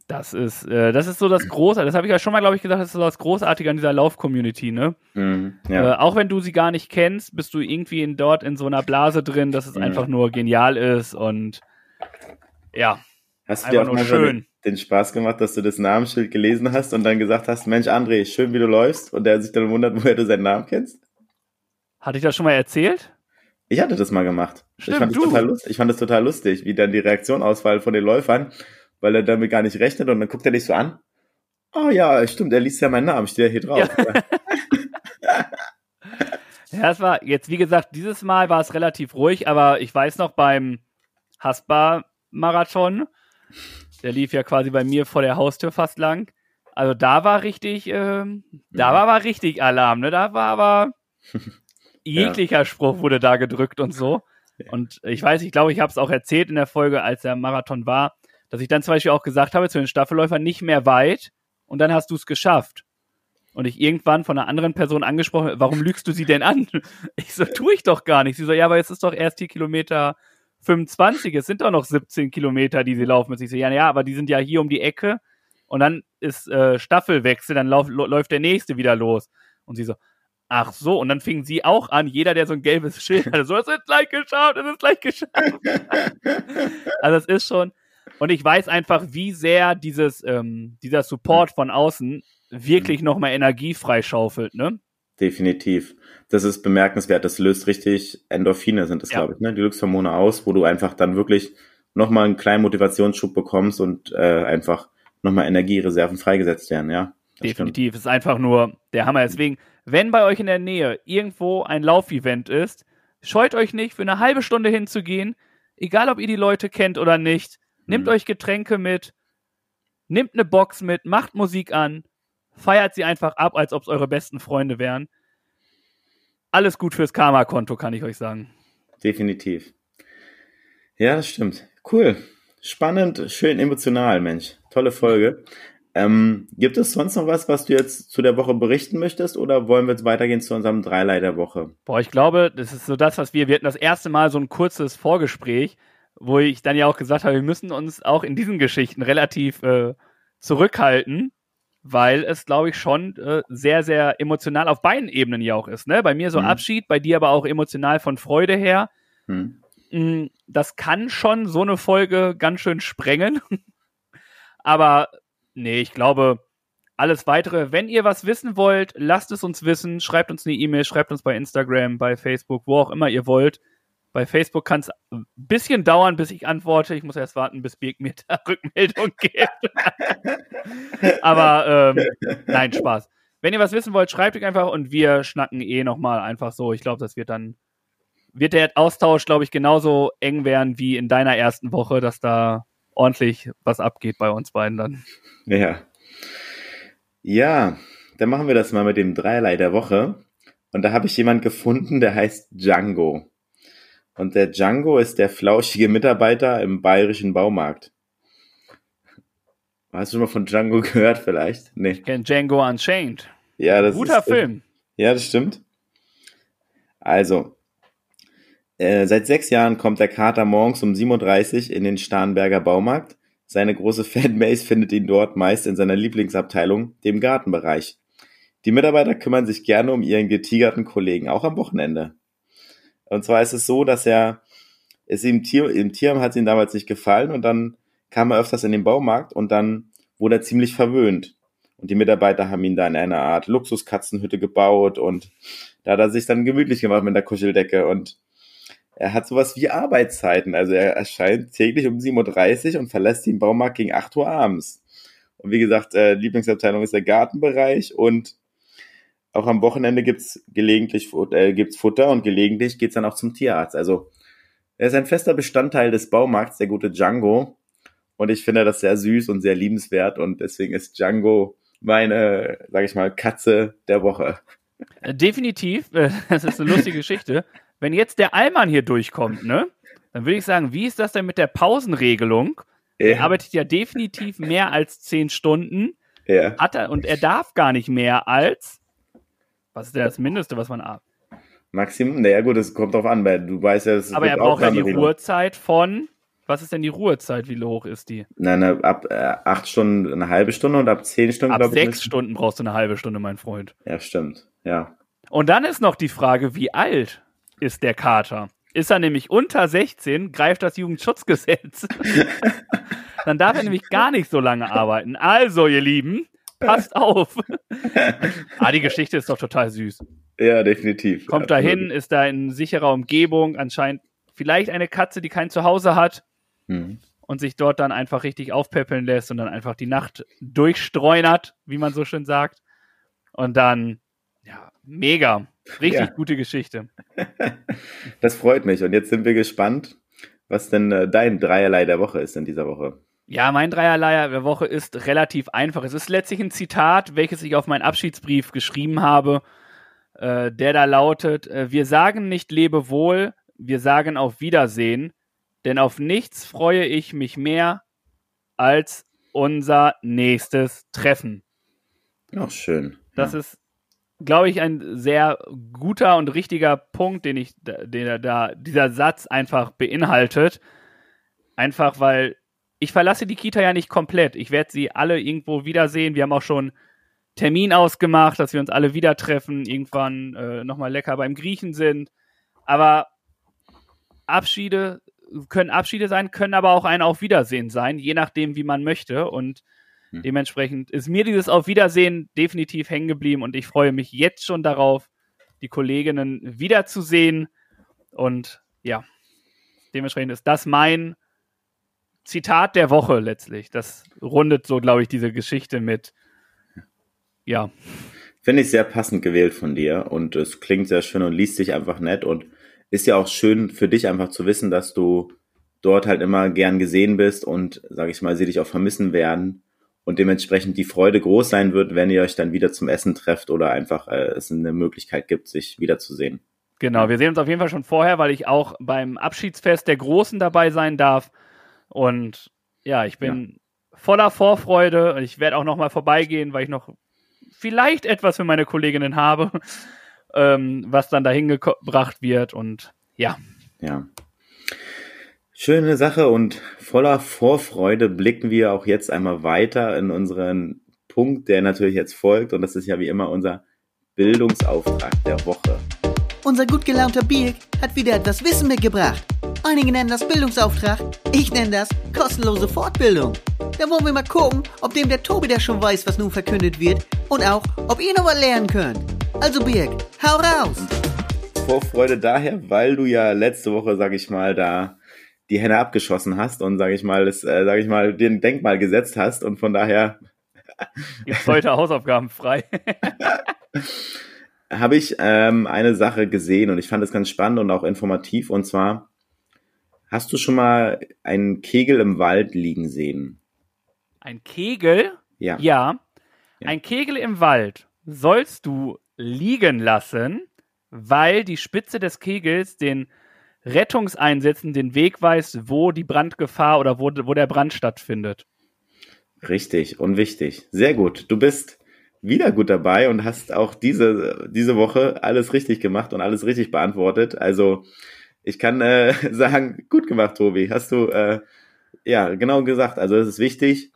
Das ist, äh, das ist so das Große, das habe ich ja schon mal, glaube ich, gesagt, das ist so das Großartige an dieser Lauf-Community, ne? Mhm, ja. äh, auch wenn du sie gar nicht kennst, bist du irgendwie in, dort in so einer Blase drin, dass es mhm. einfach nur genial ist und ja. Hast du dir auch mal schön. den Spaß gemacht, dass du das Namensschild gelesen hast und dann gesagt hast, Mensch, André, schön, wie du läufst und der sich dann wundert, woher du seinen Namen kennst? Hatte ich das schon mal erzählt? Ich hatte das mal gemacht. Stimmt, ich, fand. Das total lustig. ich fand das total lustig, wie dann die Reaktion ausfällt von den Läufern weil er damit gar nicht rechnet und dann guckt er dich so an. Oh ja, stimmt, er liest ja meinen Namen, steht ja hier drauf. Ja. ja, es war jetzt, wie gesagt, dieses Mal war es relativ ruhig, aber ich weiß noch beim Haspa-Marathon, der lief ja quasi bei mir vor der Haustür fast lang. Also da war richtig, ähm, da mhm. war aber richtig Alarm, ne? Da war aber jeglicher ja. Spruch wurde da gedrückt und so. Und ich weiß, ich glaube, ich habe es auch erzählt in der Folge, als der Marathon war dass ich dann zum Beispiel auch gesagt habe zu den Staffelläufern nicht mehr weit und dann hast du es geschafft. Und ich irgendwann von einer anderen Person angesprochen, warum lügst du sie denn an? Ich so, tue ich doch gar nicht. Sie so, ja, aber jetzt ist doch erst hier Kilometer 25, es sind doch noch 17 Kilometer, die sie laufen. Ich so, ja, ja, aber die sind ja hier um die Ecke und dann ist äh, Staffelwechsel, dann lauf, läuft der nächste wieder los. Und sie so, ach so, und dann fingen sie auch an, jeder, der so ein gelbes Schild hatte, so, es ist gleich geschafft, es ist gleich geschafft. also es ist schon, und ich weiß einfach, wie sehr dieses, ähm, dieser Support von außen wirklich mhm. nochmal Energie freischaufelt, ne? Definitiv. Das ist bemerkenswert. Das löst richtig Endorphine, sind das, ja. glaube ich, ne? Die Glückshormone aus, wo du einfach dann wirklich nochmal einen kleinen Motivationsschub bekommst und äh, einfach nochmal Energiereserven freigesetzt werden, ja. Definitiv. Stimmt. Ist einfach nur der Hammer. Deswegen, wenn bei euch in der Nähe irgendwo ein Laufevent ist, scheut euch nicht, für eine halbe Stunde hinzugehen, egal ob ihr die Leute kennt oder nicht. Nehmt mhm. euch Getränke mit, nehmt eine Box mit, macht Musik an, feiert sie einfach ab, als ob es eure besten Freunde wären. Alles gut fürs Karma-Konto, kann ich euch sagen. Definitiv. Ja, das stimmt. Cool. Spannend, schön emotional, Mensch. Tolle Folge. Ähm, gibt es sonst noch was, was du jetzt zu der Woche berichten möchtest oder wollen wir jetzt weitergehen zu unserem Dreilei der Woche? Boah, ich glaube, das ist so das, was wir, wir hatten das erste Mal so ein kurzes Vorgespräch wo ich dann ja auch gesagt habe, wir müssen uns auch in diesen Geschichten relativ äh, zurückhalten, weil es, glaube ich, schon äh, sehr, sehr emotional auf beiden Ebenen ja auch ist. Ne? Bei mir so mhm. Abschied, bei dir aber auch emotional von Freude her. Mhm. Mm, das kann schon so eine Folge ganz schön sprengen. aber nee, ich glaube, alles weitere, wenn ihr was wissen wollt, lasst es uns wissen, schreibt uns eine E-Mail, schreibt uns bei Instagram, bei Facebook, wo auch immer ihr wollt. Bei Facebook kann es ein bisschen dauern, bis ich antworte. Ich muss erst warten, bis Birk mir da Rückmeldung gibt. Aber ähm, nein, Spaß. Wenn ihr was wissen wollt, schreibt euch einfach und wir schnacken eh nochmal einfach so. Ich glaube, das wird dann, wird der Austausch, glaube ich, genauso eng werden wie in deiner ersten Woche, dass da ordentlich was abgeht bei uns beiden dann. Ja. Ja, dann machen wir das mal mit dem Dreierlei der Woche. Und da habe ich jemand gefunden, der heißt Django. Und der Django ist der flauschige Mitarbeiter im bayerischen Baumarkt. Hast du schon mal von Django gehört vielleicht? Nee. Ich kenne Django Unchained. Ja, das Guter ist, äh, Film. Ja, das stimmt. Also, äh, seit sechs Jahren kommt der Kater morgens um 7.30 Uhr in den Starnberger Baumarkt. Seine große Fanbase findet ihn dort meist in seiner Lieblingsabteilung, dem Gartenbereich. Die Mitarbeiter kümmern sich gerne um ihren getigerten Kollegen, auch am Wochenende. Und zwar ist es so, dass er, es ihm Tier, im Tierheim hat es ihm damals nicht gefallen und dann kam er öfters in den Baumarkt und dann wurde er ziemlich verwöhnt. Und die Mitarbeiter haben ihn da in einer Art Luxuskatzenhütte gebaut und da hat er sich dann gemütlich gemacht mit der Kuscheldecke und er hat sowas wie Arbeitszeiten. Also er erscheint täglich um 7.30 Uhr und verlässt den Baumarkt gegen 8 Uhr abends. Und wie gesagt, äh, Lieblingsabteilung ist der Gartenbereich und auch am Wochenende gibt's gelegentlich äh, gibt's Futter und gelegentlich geht's dann auch zum Tierarzt. Also er ist ein fester Bestandteil des Baumarkts, der gute Django. Und ich finde das sehr süß und sehr liebenswert und deswegen ist Django meine, sag ich mal, Katze der Woche. Äh, Definitiv, äh, das ist eine lustige Geschichte. Wenn jetzt der Allmann hier durchkommt, ne, dann würde ich sagen, wie ist das denn mit der Pausenregelung? Er Ja, arbeitet ja definitiv mehr als zehn Stunden, ja. hat er, und er darf gar nicht mehr als, was ist denn das Mindeste, was man arbeitet? Maximum, naja gut, es kommt drauf an, weil du weißt ja, es Aber er braucht ja die Ausnahmeregelungen. Ruhezeit von, was ist denn die Ruhezeit, wie hoch ist die? Nein, nein, ab äh, acht Stunden eine halbe Stunde und ab zehn Stunden, Ab ich. sechs müssen- Stunden brauchst du eine halbe Stunde, mein Freund. Ja, stimmt. Ja. Und dann ist noch die Frage, wie alt ist der Kater? Ist er nämlich unter 16, greift das Jugendschutzgesetz. dann darf er nämlich gar nicht so lange arbeiten. Also, ihr Lieben, passt auf. ah, die Geschichte ist doch total süß. Ja, definitiv. Kommt ja, dahin, ist da in sicherer Umgebung, anscheinend vielleicht eine Katze, die kein Zuhause hat Mhm. und sich dort dann einfach richtig aufpäppeln lässt und dann einfach die Nacht durchstreunert, wie man so schön sagt. Und dann, ja, mega. Richtig Ja. gute Geschichte. Das freut mich. Und jetzt sind wir gespannt, was denn äh, dein Dreierlei der Woche ist in dieser Woche. Ja, mein Dreierlei der Woche ist relativ einfach. Es ist letztlich ein Zitat, welches ich auf meinen Abschiedsbrief geschrieben habe, äh, der da lautet, äh, wir sagen nicht Lebewohl, wir sagen auf Wiedersehen, denn auf nichts freue ich mich mehr als unser nächstes Treffen. Auch schön. Das ja. ist, glaube ich, ein sehr guter und richtiger Punkt, den ich, den da, dieser Satz einfach beinhaltet. Einfach weil ich verlasse die Kita ja nicht komplett. Ich werde sie alle irgendwo wiedersehen. Wir haben auch schon Termin ausgemacht, dass wir uns alle wieder treffen, irgendwann äh, nochmal lecker beim Griechen sind. Aber Abschiede können Abschiede sein, können aber auch ein Auf Wiedersehen sein, je nachdem, wie man möchte. Und Hm. dementsprechend ist mir dieses Auf Wiedersehen definitiv hängen geblieben und ich freue mich jetzt schon darauf, die Kolleginnen wiederzusehen. Und ja, dementsprechend ist das mein Zitat der Woche letztlich. Das rundet so, glaube ich, diese Geschichte mit. Ja, Finde ich sehr passend gewählt von dir und es klingt sehr schön und liest sich einfach nett und ist ja auch schön für dich einfach zu wissen, dass du dort halt immer gern gesehen bist und, sage ich mal, sie dich auch vermissen werden und dementsprechend die Freude groß sein wird, wenn ihr euch dann wieder zum Essen trefft oder einfach äh, es eine Möglichkeit gibt, sich wiederzusehen. Genau, wir sehen uns auf jeden Fall schon vorher, weil ich auch beim Abschiedsfest der Großen dabei sein darf. Und ja, ich bin voller Vorfreude. Ich werde auch noch mal vorbeigehen, weil ich noch vielleicht etwas für meine Kolleginnen habe, ähm, was dann dahin gebracht wird. Und ja, Ja. Schöne Sache und voller Vorfreude blicken wir auch jetzt einmal weiter in unseren Punkt, der natürlich jetzt folgt. Und das ist ja wie immer unser Bildungsauftrag der Woche. Unser gut gelaunter Birk hat wieder etwas Wissen mitgebracht. Einige nennen das Bildungsauftrag, ich nenne das kostenlose Fortbildung. Da wollen wir mal gucken, ob dem der Tobi der schon weiß, was nun verkündet wird und auch, ob ihr noch was lernen könnt. Also Birk, hau raus! Vorfreude daher, weil du ja letzte Woche, sag ich mal, da die Henne abgeschossen hast und sag ich mal, das, äh, sag ich mal, den Denkmal gesetzt hast und von daher gibt heute Hausaufgaben frei. habe ich ähm, eine Sache gesehen und ich fand es ganz spannend und auch informativ und zwar hast du schon mal einen Kegel im Wald liegen sehen? Ein Kegel? Ja. Ja. Ja. Ein Kegel im Wald sollst du liegen lassen, weil die Spitze des Kegels den Rettungseinsätzen den Weg weist, wo die Brandgefahr oder wo, wo der Brand stattfindet. Richtig und wichtig. Sehr gut. Du bist wieder gut dabei und hast auch diese, diese Woche alles richtig gemacht und alles richtig beantwortet. Also ich kann äh, sagen, gut gemacht, Tobi. Hast du äh, ja genau gesagt. Also es ist wichtig.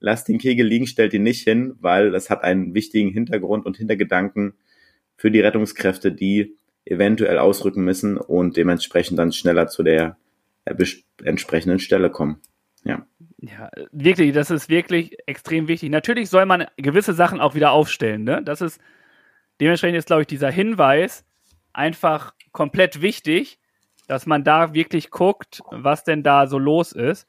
Lass den Kegel liegen, stellt ihn nicht hin, weil das hat einen wichtigen Hintergrund und Hintergedanken für die Rettungskräfte, die eventuell ausrücken müssen und dementsprechend dann schneller zu der äh, entsprechenden Stelle kommen. Ja. Ja, wirklich, das ist wirklich extrem wichtig. Natürlich soll man gewisse Sachen auch wieder aufstellen, ne? Das ist dementsprechend ist, glaube ich, dieser Hinweis einfach komplett wichtig, dass man da wirklich guckt, was denn da so los ist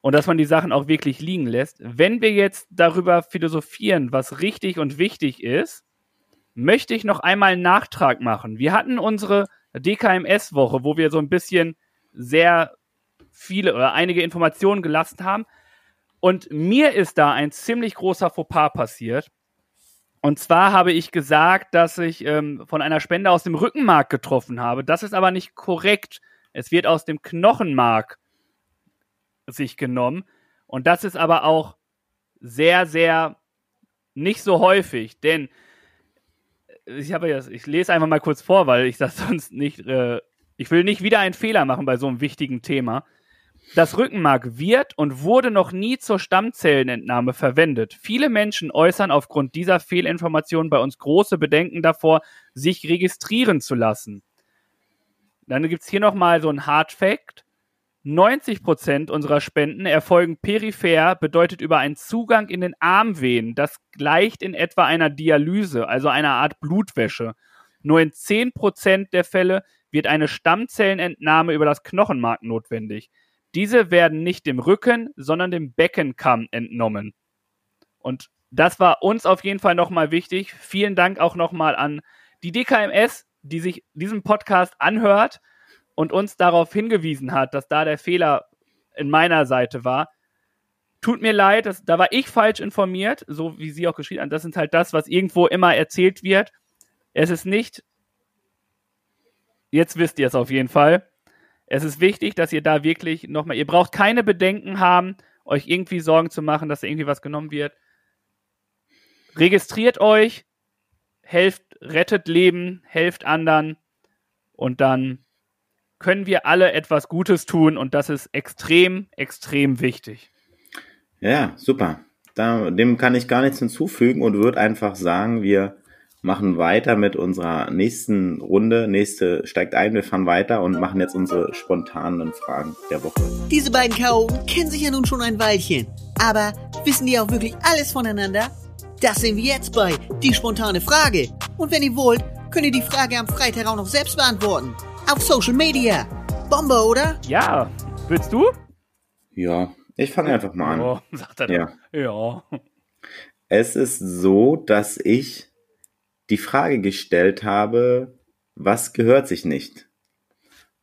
und dass man die Sachen auch wirklich liegen lässt. Wenn wir jetzt darüber philosophieren, was richtig und wichtig ist, möchte ich noch einmal einen Nachtrag machen. Wir hatten unsere DKMS-Woche, wo wir so ein bisschen sehr viele oder einige Informationen gelassen haben. Und mir ist da ein ziemlich großer Fauxpas passiert. Und zwar habe ich gesagt, dass ich ähm, von einer Spende aus dem Rückenmark getroffen habe. Das ist aber nicht korrekt. Es wird aus dem Knochenmark sich genommen. Und das ist aber auch sehr, sehr nicht so häufig. Denn ich habe ja, ich lese einfach mal kurz vor, weil ich das sonst nicht, äh, ich will nicht wieder einen Fehler machen bei so einem wichtigen Thema. Das Rückenmark wird und wurde noch nie zur Stammzellenentnahme verwendet. Viele Menschen äußern aufgrund dieser Fehlinformation bei uns große Bedenken davor, sich registrieren zu lassen. Dann gibt es hier nochmal so ein Hard Fact. 90 Prozent unserer Spenden erfolgen peripher, bedeutet über einen Zugang in den Armvenen. Das gleicht in etwa einer Dialyse, also einer Art Blutwäsche. Nur in 10 Prozent der Fälle wird eine Stammzellenentnahme über das Knochenmark notwendig. Diese werden nicht dem Rücken, sondern dem Beckenkamm entnommen. Und das war uns auf jeden Fall nochmal wichtig. Vielen Dank auch nochmal an die DKMS, die sich diesen Podcast anhört und uns darauf hingewiesen hat, dass da der Fehler in meiner Seite war. Tut mir leid, das, da war ich falsch informiert, so wie sie auch geschrieben hat. Das ist halt das, was irgendwo immer erzählt wird. Es ist nicht, jetzt wisst ihr es auf jeden Fall. Es ist wichtig, dass ihr da wirklich nochmal, ihr braucht keine Bedenken haben, euch irgendwie Sorgen zu machen, dass da irgendwie was genommen wird. Registriert euch, helft, rettet Leben, helft anderen und dann können wir alle etwas Gutes tun und das ist extrem, extrem wichtig. Ja, super. Da, dem kann ich gar nichts hinzufügen und würde einfach sagen, wir machen weiter mit unserer nächsten Runde. Nächste steigt ein, wir fahren weiter und machen jetzt unsere spontanen Fragen der Woche. Diese beiden Chaoten kennen sich ja nun schon ein Weilchen. Aber wissen die auch wirklich alles voneinander? Das sehen wir jetzt bei Die spontane Frage. Und wenn ihr wollt, könnt ihr die Frage am Freitag auch noch selbst beantworten. Auf Social Media. Bombe, oder? Ja. Willst du? Ja, ich fange einfach mal an. Oh, sagt er Ja. Ja. Es ist so, dass ich die Frage gestellt habe, was gehört sich nicht?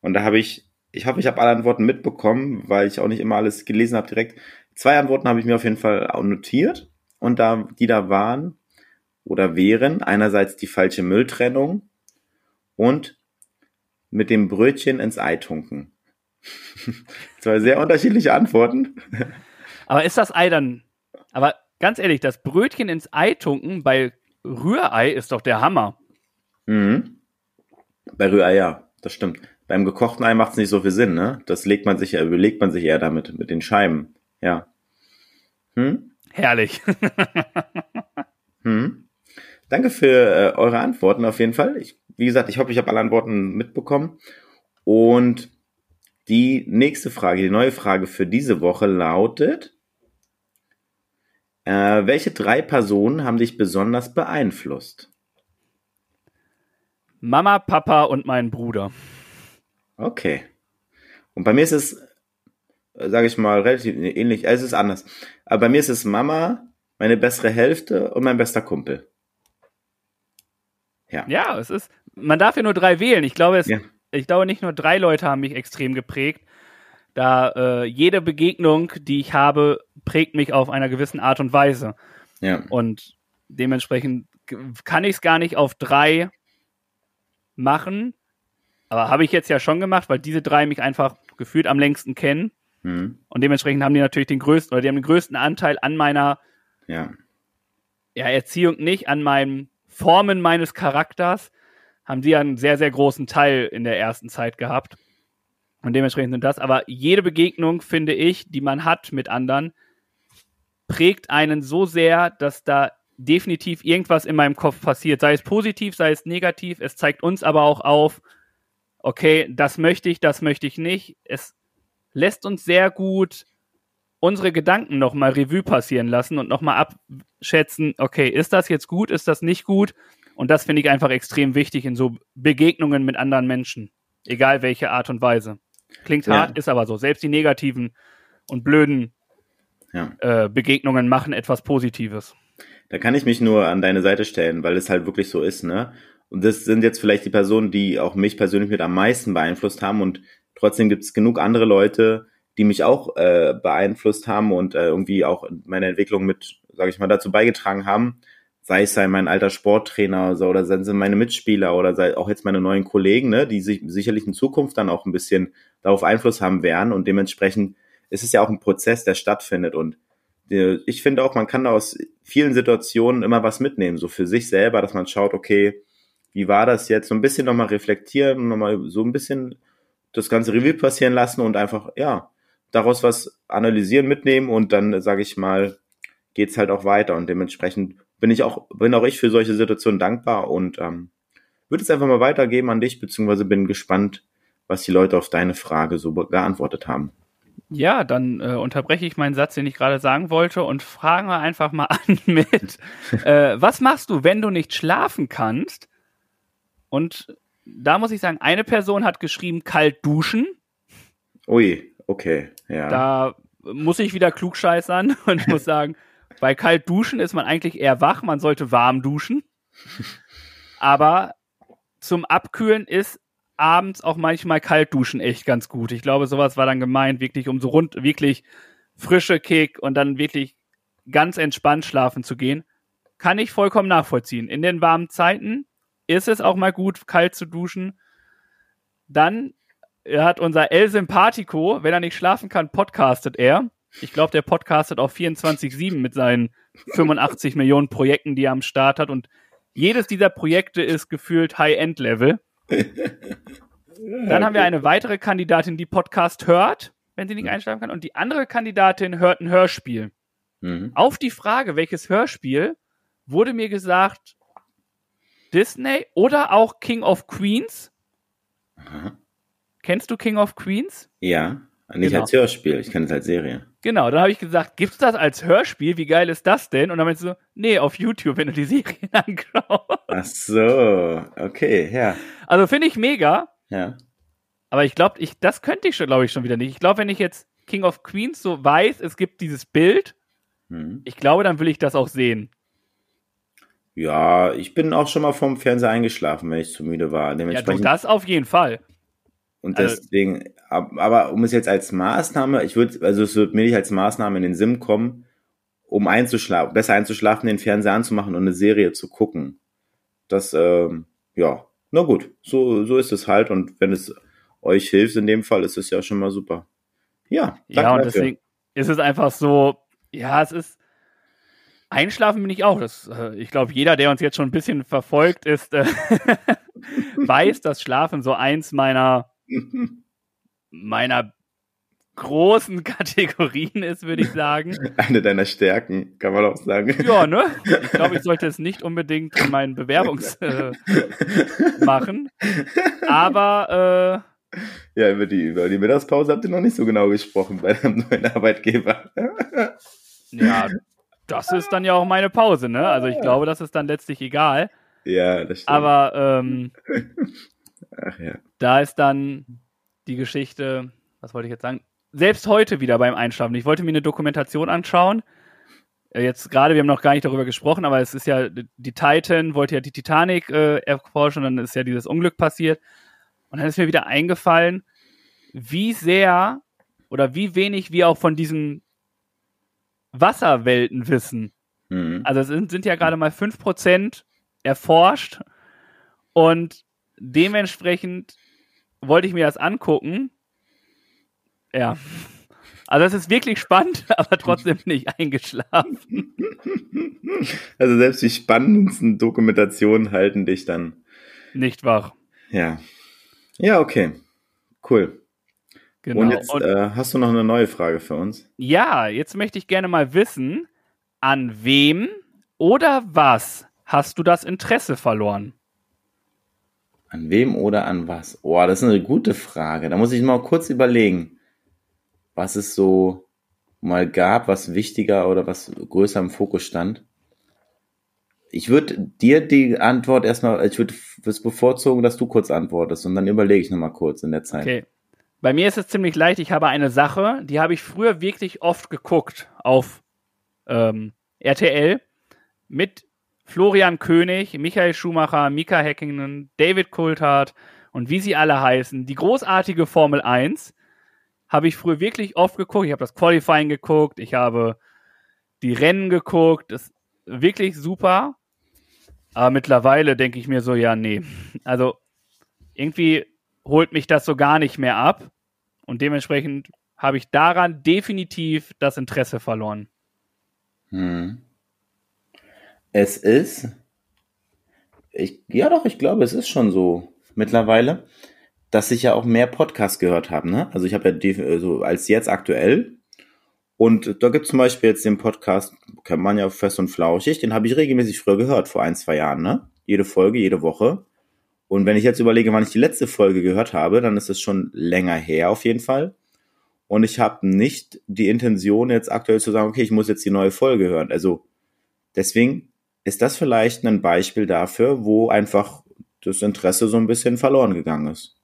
Und da habe ich, ich hoffe, ich habe alle Antworten mitbekommen, weil ich auch nicht immer alles gelesen habe direkt. Zwei Antworten habe ich mir auf jeden Fall notiert und da, die da waren oder wären einerseits die falsche Mülltrennung und mit dem Brötchen ins Ei tunken. Zwei sehr unterschiedliche Antworten. Aber ist das Ei dann. Aber ganz ehrlich, das Brötchen ins Ei tunken bei Rührei ist doch der Hammer. Mhm. Bei Rührei, ja, das stimmt. Beim gekochten Ei macht es nicht so viel Sinn, ne? Das legt man sich ja, überlegt man sich eher damit, mit den Scheiben. Ja. Hm? Herrlich. Hm. Danke für äh, eure Antworten auf jeden Fall. Ich, wie gesagt, ich hoffe, ich habe alle Antworten mitbekommen. Und die nächste Frage, die neue Frage für diese Woche lautet, äh, welche drei Personen haben dich besonders beeinflusst? Mama, Papa und mein Bruder. Okay. Und bei mir ist es, sage ich mal, relativ ähnlich. Es ist anders. Aber bei mir ist es Mama, meine bessere Hälfte und mein bester Kumpel. Ja. Ja, es ist. Man darf ja nur drei wählen. Ich glaube, es, Ja. ich glaube, nicht nur drei Leute haben mich extrem geprägt. Da äh, jede Begegnung, die ich habe, prägt mich auf einer gewissen Art und Weise. Ja. Und dementsprechend kann ich es gar nicht auf drei machen. Aber habe ich jetzt ja schon gemacht, weil diese drei mich einfach gefühlt am längsten kennen. Mhm. Und dementsprechend haben die natürlich den größten, oder die haben den größten Anteil an meiner Ja. ja, Erziehung nicht, an meinem Formen meines Charakters, haben die einen sehr, sehr großen Teil in der ersten Zeit gehabt. Und dementsprechend sind das. Aber jede Begegnung, finde ich, die man hat mit anderen, prägt einen so sehr, dass da definitiv irgendwas in meinem Kopf passiert. Sei es positiv, sei es negativ. Es zeigt uns aber auch auf, okay, das möchte ich, das möchte ich nicht. Es lässt uns sehr gut unsere Gedanken nochmal Revue passieren lassen und nochmal abschätzen, okay, ist das jetzt gut, ist das nicht gut? Und das finde ich einfach extrem wichtig in so Begegnungen mit anderen Menschen. Egal welche Art und Weise. Klingt Ja. hart, ist aber so. Selbst die negativen und blöden Ja. äh, Begegnungen machen etwas Positives. Da kann ich mich nur an deine Seite stellen, weil es halt wirklich so ist, ne? Und das sind jetzt vielleicht die Personen, die auch mich persönlich mit am meisten beeinflusst haben und trotzdem gibt es genug andere Leute, die mich auch äh, beeinflusst haben und äh, irgendwie auch in meiner Entwicklung mit, sage ich mal, dazu beigetragen haben. Sei es sei mein alter Sporttrainer oder so, oder seien es meine Mitspieler oder sei auch jetzt meine neuen Kollegen, ne, die sich sicherlich in Zukunft dann auch ein bisschen darauf Einfluss haben werden. Und dementsprechend ist es ja auch ein Prozess, der stattfindet. Und der- ich finde auch, man kann da aus vielen Situationen immer was mitnehmen, so für sich selber, dass man schaut, okay, wie war das jetzt? So ein bisschen nochmal reflektieren nochmal so ein bisschen das ganze Revue passieren lassen und einfach, ja, daraus was analysieren, mitnehmen. Und dann, sage ich mal, geht's halt auch weiter. Und dementsprechend bin ich auch, bin auch ich für solche Situationen dankbar und ähm, würde es einfach mal weitergeben an dich, beziehungsweise bin gespannt, was die Leute auf deine Frage so geantwortet haben. Ja, dann äh, unterbreche ich meinen Satz, den ich gerade sagen wollte und frage mal einfach mal an mit, äh, was machst du, wenn du nicht schlafen kannst? Und da muss ich sagen, eine Person hat geschrieben, kalt duschen. Ui, okay, ja. Da muss ich wieder klugscheißern und muss sagen, bei kalt duschen ist man eigentlich eher wach, man sollte warm duschen. Aber zum Abkühlen ist abends auch manchmal kalt duschen echt ganz gut. Ich glaube, sowas war dann gemeint, wirklich um so rund, wirklich frische Kick und dann wirklich ganz entspannt schlafen zu gehen. Kann ich vollkommen nachvollziehen. In den warmen Zeiten ist es auch mal gut, kalt zu duschen. Dann hat unser El Sympathico, wenn er nicht schlafen kann, podcastet er. Ich glaube, der podcastet auf 24-7 mit seinen 85 Millionen Projekten, die er am Start hat. Und jedes dieser Projekte ist gefühlt High-End-Level. Dann haben wir eine weitere Kandidatin, die Podcast hört, wenn sie nicht einschlafen kann. Und die andere Kandidatin hört ein Hörspiel. Mhm. Auf die Frage, welches Hörspiel, wurde mir gesagt, Disney oder auch King of Queens. Aha. Kennst du King of Queens? Ja, nicht Genau. als Hörspiel, ich kenne es als Serie. Genau, dann habe ich gesagt, gibt's das als Hörspiel? Wie geil ist das denn? Und dann meinst du, nee, auf YouTube, wenn du die Serien anschaust. Ach so, okay, ja. Also finde ich mega, Ja. aber ich glaube, ich, das könnte ich schon, glaube ich, schon wieder nicht. Ich glaube, wenn ich jetzt King of Queens so weiß, es gibt dieses Bild, Mhm. ich glaube, dann will ich das auch sehen. Ja, ich bin auch schon mal vom Fernseher eingeschlafen, wenn ich zu müde war. Ja, du, das auf jeden Fall. Und also- deswegen, ab- aber um es jetzt als Maßnahme, ich würde, also es wird mir nicht als Maßnahme in den Sinn kommen, um einzuschlafen, besser einzuschlafen, den Fernseher anzumachen und eine Serie zu gucken. Das, ähm, ja, na gut, so, so ist es halt. Und wenn es euch hilft, in dem Fall ist es ja schon mal super. Ja, Ja, und dafür. deswegen ist es einfach so, ja, es ist. Einschlafen bin ich auch. Das, äh, ich glaube, jeder, der uns jetzt schon ein bisschen verfolgt, ist, äh, weiß, dass Schlafen so eins meiner, meiner großen Kategorien ist, würde ich sagen. Eine deiner Stärken, kann man auch sagen. Ja, ne? Ich glaube, ich sollte es nicht unbedingt in meinen Bewerbungs äh, machen. Aber Ja, über die, über die Mittagspause habt ihr noch nicht so genau gesprochen bei deinem neuen Arbeitgeber. äh, ja, das ist dann ja auch meine Pause, ne? Also ich glaube, das ist dann letztlich egal. ja, das stimmt. Aber ähm, Ach ja. da ist dann die Geschichte, was wollte ich jetzt sagen? Selbst heute wieder beim Einschlafen. Ich wollte mir eine Dokumentation anschauen. Äh, Jetzt gerade, wir haben noch gar nicht darüber gesprochen, aber es ist ja, die Titan wollte ja die Titanic äh, erforschen dann ist ja dieses Unglück passiert. Und dann ist mir wieder eingefallen, wie sehr oder wie wenig wir auch von diesen Wasserwelten wissen. Mhm. Also es sind, sind ja gerade mal 5% erforscht und dementsprechend wollte ich mir das angucken. Ja. Also es ist wirklich spannend, aber trotzdem nicht eingeschlafen. Also selbst die spannendsten Dokumentationen halten dich dann. Nicht wach. Ja. Ja, okay. Cool. Genau. Und jetzt Und- äh, hast du noch eine neue Frage für uns? Ja, jetzt möchte ich gerne mal wissen, an wem oder was hast du das Interesse verloren? An wem oder an was? Oh, das ist eine gute Frage. Da muss ich mal kurz überlegen, was es so mal gab, was wichtiger oder was größer im Fokus stand. Ich würde dir die Antwort erstmal, ich würde es bevorzugen, dass du kurz antwortest und dann überlege ich nochmal kurz in der Zeit. Okay. Bei mir ist es ziemlich leicht. Ich habe eine Sache, die habe ich früher wirklich oft geguckt auf ähm, RTL mit Florian König, Michael Schumacher, Mika Häkkinen, David Coulthard und wie sie alle heißen. Die großartige Formel 1 habe ich früher wirklich oft geguckt. Ich habe das Qualifying geguckt, ich habe die Rennen geguckt. Das ist wirklich super. Aber mittlerweile denke ich mir so, ja, nee. Also irgendwie holt mich das so gar nicht mehr ab. Und dementsprechend habe ich daran definitiv das Interesse verloren. Hm. Es ist, ich, ja doch, ich glaube, es ist schon so mittlerweile, dass ich ja auch mehr Podcasts gehört habe. Ne? Also ich habe ja die, so als jetzt aktuell. Und da gibt es zum Beispiel jetzt den Podcast, kennt man ja fest und flauschig, den habe ich regelmäßig früher gehört, vor ein, zwei Jahren. Ne? Jede Folge, jede Woche. Und wenn ich jetzt überlege, wann ich die letzte Folge gehört habe, dann ist es schon länger her auf jeden Fall. Und ich habe nicht die Intention, jetzt aktuell zu sagen, okay, ich muss jetzt die neue Folge hören. Also deswegen ist das vielleicht ein Beispiel dafür, wo einfach das Interesse so ein bisschen verloren gegangen ist.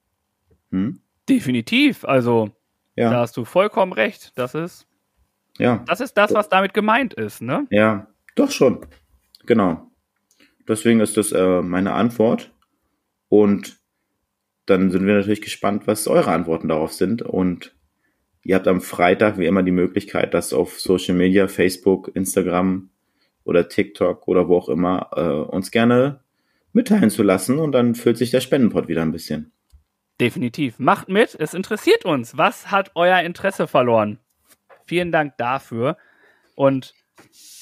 Hm? Definitiv. Also, Ja, da hast du vollkommen recht. Das ist, ja, das ist das, was damit gemeint ist, ne? ja, doch schon. Genau. Deswegen ist das äh, meine Antwort. Und dann sind wir natürlich gespannt, was eure Antworten darauf sind. Und ihr habt am Freitag wie immer die Möglichkeit, das auf Social Media, Facebook, Instagram oder TikTok oder wo auch immer äh, uns gerne mitteilen zu lassen. Und dann füllt sich der Spendenpot wieder ein bisschen. Definitiv. Macht mit. Es interessiert uns. Was hat euer Interesse verloren? Vielen Dank dafür. Und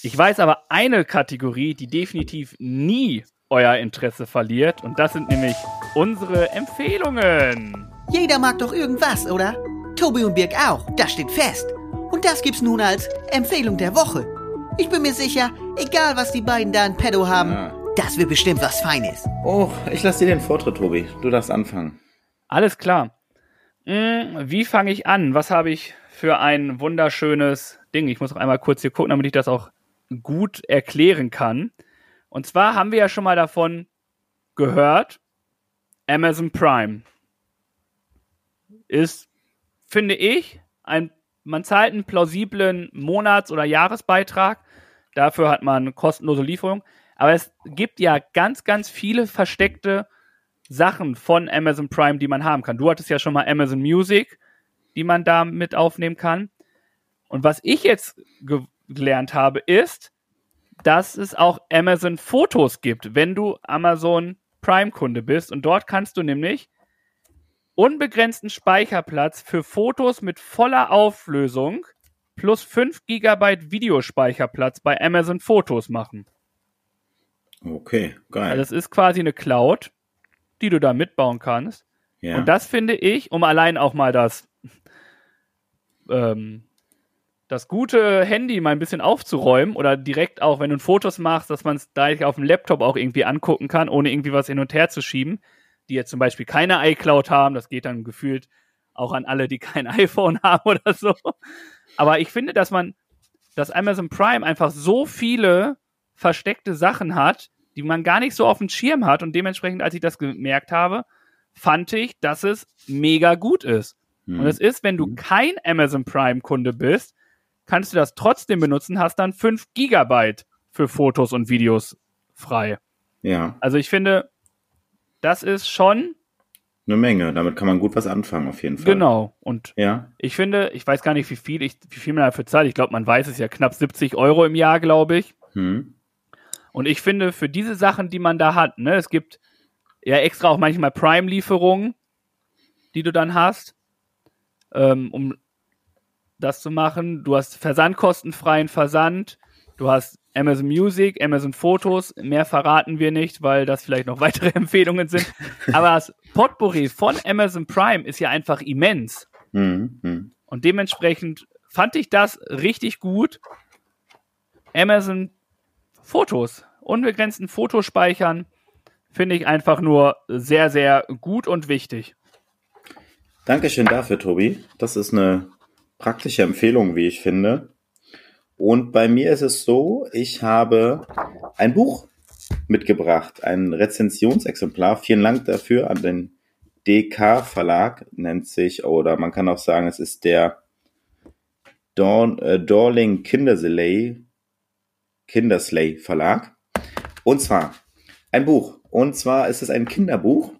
ich weiß aber eine Kategorie, die definitiv nie euer Interesse verliert. Und das sind nämlich unsere Empfehlungen. Jeder mag doch irgendwas, oder? Tobi und Birg auch, das steht fest. Und das gibt's nun als Empfehlung der Woche. Ich bin mir sicher, egal was die beiden da in Pedo haben, Ja. das wird bestimmt was Feines. Oh, ich lasse dir den Vortritt, Tobi. Du darfst anfangen. Alles klar. Hm, wie fange ich an? Was habe ich für ein wunderschönes Ding? Ich muss noch einmal kurz hier gucken, damit ich das auch gut erklären kann. Und zwar haben wir ja schon mal davon gehört, Amazon Prime ist, finde ich, ein, man zahlt einen plausiblen Monats- oder Jahresbeitrag. Dafür hat man kostenlose Lieferung. Aber es gibt ja ganz, ganz viele versteckte Sachen von Amazon Prime, die man haben kann. Du hattest ja schon mal Amazon Music, die man da mit aufnehmen kann. Und was ich jetzt ge gelernt habe, ist, dass es auch Amazon Fotos gibt, wenn du Amazon Prime Kunde bist. Und dort kannst du nämlich unbegrenzten Speicherplatz für Fotos mit voller Auflösung plus 5 GB Videospeicherplatz bei Amazon Fotos machen. Okay, geil. Also es ist quasi eine Cloud, die du da mitbauen kannst. ja. Und das finde ich, um allein auch mal das, ähm, das gute Handy mal ein bisschen aufzuräumen oder direkt auch, wenn du Fotos machst, dass man es direkt auf dem Laptop auch irgendwie angucken kann, ohne irgendwie was hin und her zu schieben, die jetzt zum Beispiel keine iCloud haben, das geht dann gefühlt auch an alle, die kein iPhone haben oder so. Aber ich finde, dass man, dass Amazon Prime einfach so viele versteckte Sachen hat, die man gar nicht so auf dem Schirm hat und dementsprechend, als ich das gemerkt habe, fand ich, dass es mega gut ist. Hm. Und es ist, wenn du kein Amazon Prime Kunde bist, kannst du das trotzdem benutzen, hast dann 5 Gigabyte für Fotos und Videos frei. ja, Also ich finde, das ist schon eine Menge. Damit kann man gut was anfangen, auf jeden Fall. genau. Und Ja, ich finde, ich weiß gar nicht, wie viel, ich, wie viel man dafür zahlt. Ich glaube, man weiß es ja knapp 70 Euro im Jahr, glaube ich. hm. Und ich finde, für diese Sachen, die man da hat, ne, es gibt ja extra auch manchmal Prime-Lieferungen, die du dann hast, ähm, um das zu machen. Du hast versandkostenfreien Versand. Du hast Amazon Music, Amazon Fotos. Mehr verraten wir nicht, weil das vielleicht noch weitere Empfehlungen sind. Aber das Potpourri von Amazon Prime ist ja einfach immens. Mhm. Und dementsprechend fand ich das richtig gut. Amazon Fotos, unbegrenzten Fotospeichern, finde ich einfach nur sehr, sehr gut und wichtig. Dankeschön dafür, Tobi. Das ist eine praktische Empfehlung, wie ich finde. Und bei mir ist es so, ich habe ein Buch mitgebracht, ein Rezensionsexemplar. Vielen Dank dafür an den DK Verlag, nennt sich, oder man kann auch sagen, es ist der Dorn, äh, Dorling Kindersley, Kindersley Verlag. Und zwar ein Buch. Und zwar ist es ein Kinderbuch,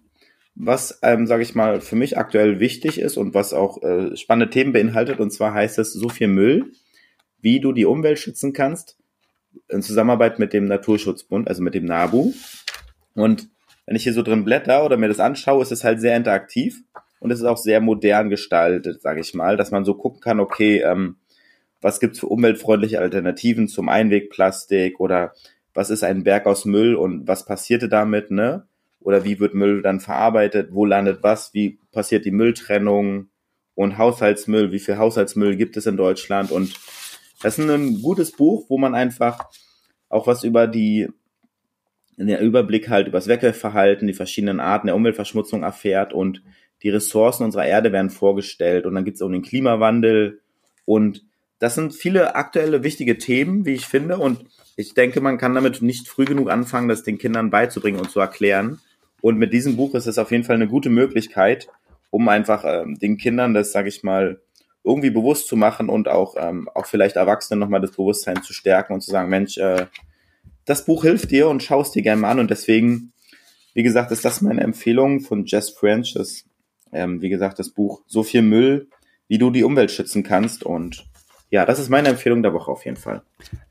was, ähm, sage ich mal, für mich aktuell wichtig ist und was auch äh, spannende Themen beinhaltet. Und zwar heißt es so viel Müll, wie du die Umwelt schützen kannst, in Zusammenarbeit mit dem Naturschutzbund, also mit dem NABU. Und wenn ich hier so drin blätter oder mir das anschaue, ist es halt sehr interaktiv und es ist auch sehr modern gestaltet, sage ich mal, dass man so gucken kann, okay, ähm, was gibt's für umweltfreundliche Alternativen? Zum Einwegplastik oder was ist ein Berg aus Müll und was passierte damit, ne? Oder wie wird Müll dann verarbeitet, wo landet was, wie passiert die Mülltrennung? Und Haushaltsmüll, wie viel Haushaltsmüll gibt es in Deutschland? Und das ist ein gutes Buch, wo man einfach auch was über die der Überblick halt über das Wegwerfverhalten, die verschiedenen Arten der Umweltverschmutzung erfährt und die Ressourcen unserer Erde werden vorgestellt und dann gibt es auch den Klimawandel und das sind viele aktuelle wichtige Themen, wie ich finde und ich denke, man kann damit nicht früh genug anfangen, das den Kindern beizubringen und zu erklären. Und mit diesem Buch ist es auf jeden Fall eine gute Möglichkeit, um einfach ähm, den Kindern das, sage ich mal, irgendwie bewusst zu machen und auch, ähm, auch vielleicht Erwachsenen nochmal das Bewusstsein zu stärken und zu sagen, Mensch, äh, das Buch hilft dir und schaust dir gerne mal an. Und deswegen, wie gesagt, ist das meine Empfehlung von Jess French. Das, ähm, wie gesagt, das Buch So viel Müll, wie du die Umwelt schützen kannst. Und ja, das ist meine Empfehlung der Woche auf jeden Fall.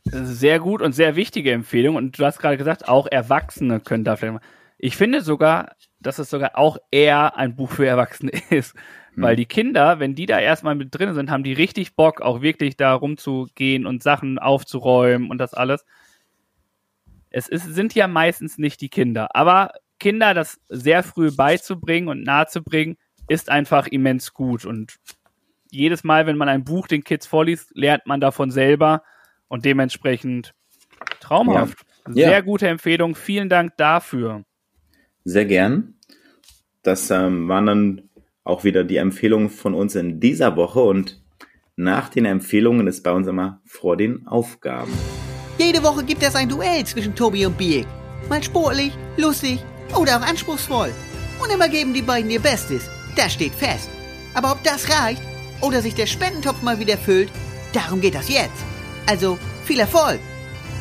Sehr gut und sehr wichtige Empfehlung. Und du hast gerade gesagt, auch Erwachsene können da vielleicht mal. Ich finde sogar, dass es sogar auch eher ein Buch für Erwachsene ist. Weil die Kinder, wenn die da erstmal mit drin sind, haben die richtig Bock, auch wirklich da rumzugehen und Sachen aufzuräumen und das alles. Es ist, sind ja meistens nicht die Kinder. Aber Kinder das sehr früh beizubringen und nahezubringen, ist einfach immens gut. Und jedes Mal, wenn man ein Buch den Kids vorliest, lernt man davon selber und dementsprechend traumhaft. Ja. Sehr ja. gute Empfehlung. Vielen Dank dafür. Sehr gern. Das ähm, waren dann auch wieder die Empfehlungen von uns in dieser Woche und nach den Empfehlungen ist bei uns immer vor den Aufgaben. Jede Woche gibt es ein Duell zwischen Tobi und Biek. Mal sportlich, lustig oder auch anspruchsvoll. Und immer geben die beiden ihr Bestes. Das steht fest. Aber ob das reicht oder sich der Spendentopf mal wieder füllt, darum geht das jetzt. Also viel Erfolg.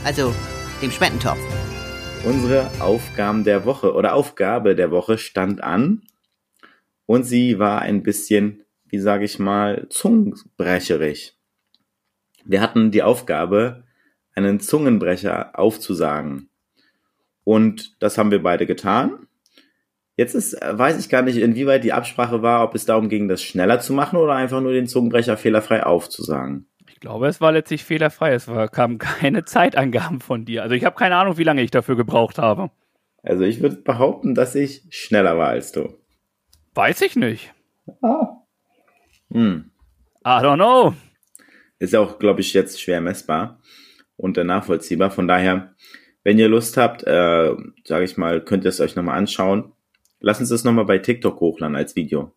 Also dem Spendentopf. Unsere Aufgaben der Woche oder Aufgabe der Woche stand an und sie war ein bisschen, wie sage ich mal, zungenbrecherig. Wir hatten die Aufgabe, einen Zungenbrecher aufzusagen. Und das haben wir beide getan. Jetzt ist, weiß ich gar nicht, inwieweit die Absprache war, ob es darum ging, das schneller zu machen oder einfach nur den Zungenbrecher fehlerfrei aufzusagen. Ich glaube, es war letztlich fehlerfrei. Es war, kamen keine Zeitangaben von dir. Also ich habe keine Ahnung, wie lange ich dafür gebraucht habe. Also ich würde behaupten, dass ich schneller war als du. Weiß ich nicht. Ah. Hm. I don't know. Ist auch, glaube ich, jetzt schwer messbar und nachvollziehbar. Von daher, wenn ihr Lust habt, äh, sage ich mal, könnt ihr es euch nochmal anschauen. Lass uns das nochmal bei TikTok hochladen als Video.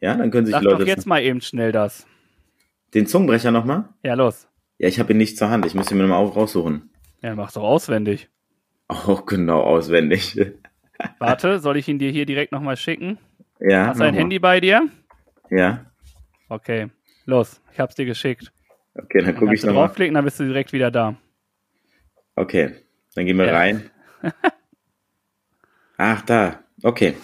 Ja, dann können sich Sag Leute. doch jetzt mal eben schnell das. Den Zungenbrecher nochmal? Ja, los. Ja, ich habe ihn nicht zur Hand. Ich muss ihn mir nochmal raussuchen. Ja, mach doch auswendig. Oh, genau, auswendig. Warte, soll ich ihn dir hier direkt nochmal schicken? Ja. Hast du ein Handy bei dir? Ja. Okay, los. Ich hab's dir geschickt. Okay, dann gucke ich nochmal. draufklicken, dann bist du direkt wieder da. Okay, dann gehen wir ja. rein. Ach, da. Okay.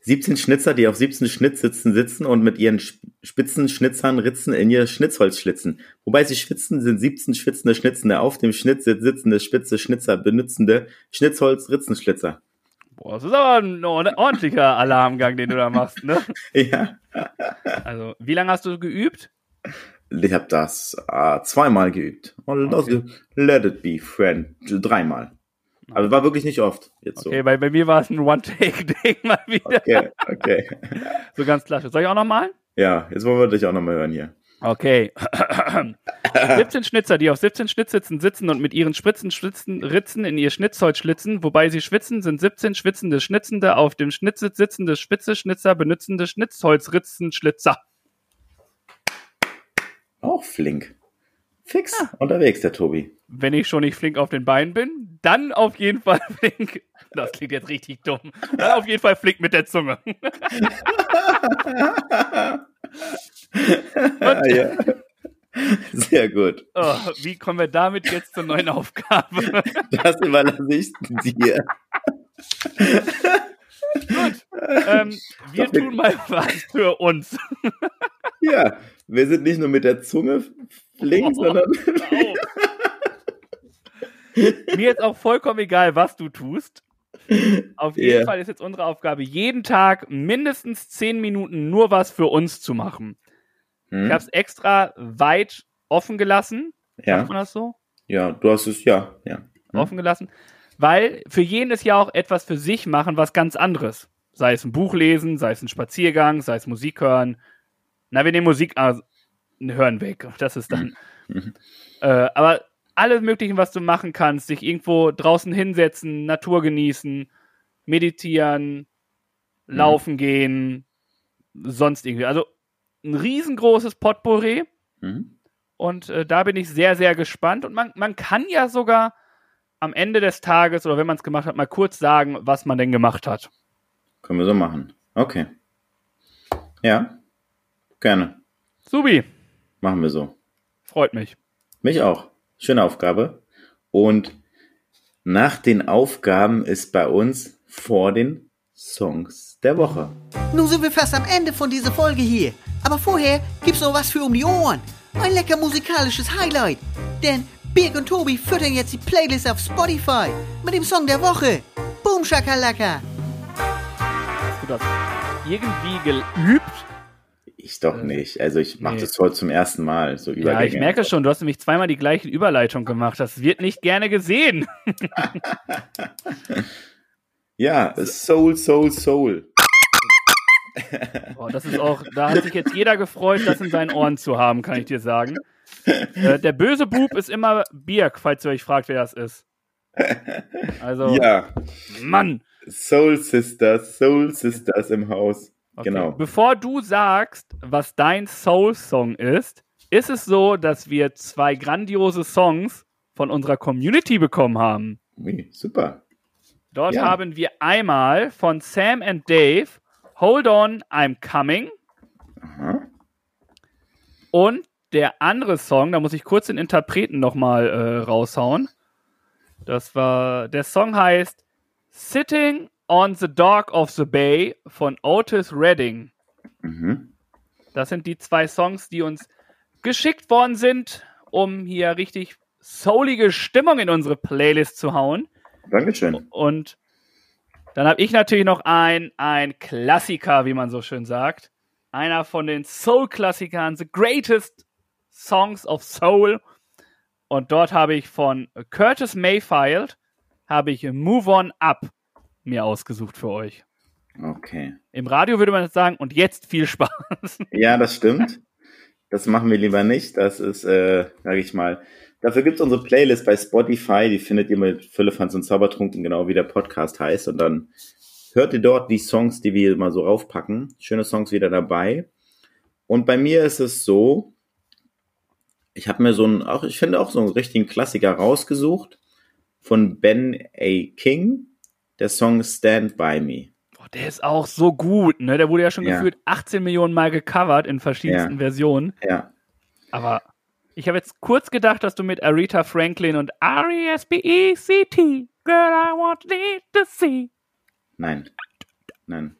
17 Schnitzer, die auf 17 Schnitzsitzen sitzen und mit ihren spitzen Schnitzern Ritzen in ihr Schnitzholz schlitzen. Wobei sie schwitzen, sind 17 schwitzende Schnitzende auf dem Schnittsitz sitzende spitze Schnitzer benutzende Schnitzholz Ritzenschlitzer. Boah, das ist aber ein ordentlicher Alarmgang, den du da machst, ne? Ja. Also, wie lange hast du geübt? Ich habe das äh, zweimal geübt. Und Okay. Let It Be, Friend. Dreimal. Also war wirklich nicht oft. Jetzt Okay, bei, bei mir war es ein One-Take-Ding mal so. wieder. Okay, okay. So ganz klassisch. Soll ich auch noch mal? Ja, jetzt wollen wir dich auch nochmal hören hier. Okay. 17 Schnitzer, die auf 17 Schnittsitzen sitzen und mit ihren Spritzen schlitzen, Ritzen in ihr Schnitzholz schlitzen, wobei sie schwitzen, sind 17 schwitzende Schnitzende auf dem Schnittsitz sitzende Spitze Schnitzer benutzende Schnitzholzritzen Schlitzer. Auch flink. Fix unterwegs, der Tobi. Wenn ich schon nicht flink auf den Beinen bin, dann auf jeden Fall flink. Das klingt jetzt richtig dumm. Dann auf jeden Fall flink mit der Zunge. Ah, ja. Sehr gut. Oh, wie kommen wir damit jetzt zur neuen Aufgabe? Das überlasse ich dir. ähm, wir Doch, tun mal was für uns. Ja, wir sind nicht nur mit der Zunge flink, Oh. sondern Au. Mir ist auch vollkommen egal, was du tust. Auf jeden Ja. Fall ist jetzt unsere Aufgabe, jeden Tag mindestens 10 Minuten nur was für uns zu machen. Hm? Ich habe es extra weit offen gelassen. Sagt ja. man das so? ja, du hast es, ja, ja. Hm? Offen gelassen. Weil für jeden ist ja auch etwas für sich machen, was ganz anderes. Sei es ein Buch lesen, sei es ein Spaziergang, sei es Musik hören. Na, wir nehmen Musik äh, hören weg. Das ist dann. Mhm. Äh, aber alles Mögliche, was du machen kannst, sich irgendwo draußen hinsetzen, Natur genießen, meditieren, Mhm. laufen gehen, sonst irgendwie. Also ein riesengroßes Potpourri. Mhm. Und äh, da bin ich sehr, sehr gespannt. Und man, man kann ja sogar am Ende des Tages oder wenn man es gemacht hat, mal kurz sagen, was man denn gemacht hat. Können wir so machen. Okay. Ja, gerne. Subi, Machen wir so. freut mich. Mich auch. Schöne Aufgabe. Und nach den Aufgaben ist bei uns vor den Songs der Woche. Nun sind wir fast am Ende von dieser Folge hier. Aber vorher gibt's noch was für um die Ohren. Ein lecker musikalisches Highlight. Denn Birg und Tobi füttern jetzt die Playlist auf Spotify mit dem Song der Woche. Boom Shakalaka. Hast du das irgendwie geübt? Ich doch nicht. Also ich mache Nee. das heute zum ersten Mal. So Ja, ich merke schon, du hast nämlich zweimal die gleiche Überleitung gemacht. Das wird nicht gerne gesehen. Ja, Soul, Soul, Soul. Boah, das ist auch, da hat sich jetzt jeder gefreut, das in seinen Ohren zu haben, kann ich dir sagen. Äh, der böse Bub ist immer Birk, falls ihr euch fragt, wer das ist. Also, Ja, Mann. Soul Sisters, Soul Sisters im Haus. Okay. Genau. Bevor du sagst, was dein Soul-Song ist, ist es so, dass wir zwei grandiose Songs von unserer Community bekommen haben. Ui, super. Dort Ja. haben wir einmal von Sam and Dave Hold On, I'm Coming Aha. und der andere Song, da muss ich kurz den Interpreten nochmal äh, raushauen. Das war, der Song heißt Sitting on the Dock of the Bay von Otis Redding. Mhm. Das sind die zwei Songs, die uns geschickt worden sind, um hier richtig soulige Stimmung in unsere Playlist zu hauen. Dankeschön. Und dann habe ich natürlich noch ein, ein Klassiker, wie man so schön sagt. Einer von den Soul-Klassikern, The Greatest Songs of Soul. Und dort habe ich von Curtis Mayfield habe ich Move On Up mir ausgesucht für euch. Okay. Im Radio würde man jetzt sagen, und jetzt viel Spaß. Ja, das stimmt. Das machen wir lieber nicht. Das ist, äh, sage ich mal. Dafür gibt's unsere Playlist bei Spotify. Die findet ihr mit Füllefanz und Zaubertrunken, genau wie der Podcast heißt. Und dann hört ihr dort die Songs, die wir mal so raufpacken. Schöne Songs wieder dabei. Und bei mir ist es so, ich habe mir so einen, auch, ich finde auch so einen richtigen Klassiker rausgesucht von Ben A. King. Der Song Stand By Me. Oh, der ist auch so gut, ne? Der wurde ja schon Ja. gefühlt 18 Millionen Mal gecovert in verschiedensten Ja. Versionen. Ja, Aber ich habe jetzt kurz gedacht, dass du mit Aretha Franklin und R-E-S-B-E-C-T, Girl, I want to see. Nein. Nein.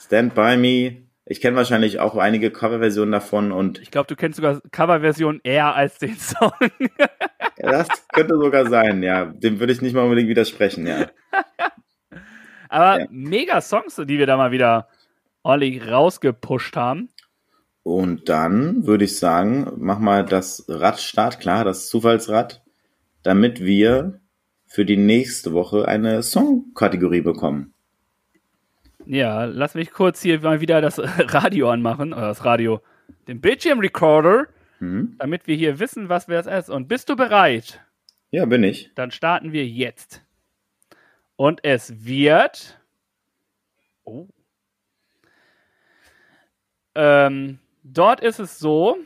Stand By Me. Ich kenne wahrscheinlich auch einige Coverversionen davon und Ich glaube, du kennst sogar Coverversion eher als den Song. das könnte sogar sein, ja. Dem würde ich nicht mal unbedingt widersprechen, ja. Aber Ja. mega Songs, die wir da mal wieder ordentlich rausgepusht haben. Und dann würde ich sagen, mach mal das Radstart klar, das Zufallsrad, damit wir für die nächste Woche eine Songkategorie bekommen. Ja, lass mich kurz hier mal wieder das Radio anmachen, oder das Radio, den Bildschirmrecorder, Hm? damit wir hier wissen, was wir das ist. Und bist du bereit? Ja, bin ich. Dann starten wir jetzt. Und es wird. Oh. Ähm, dort ist es so,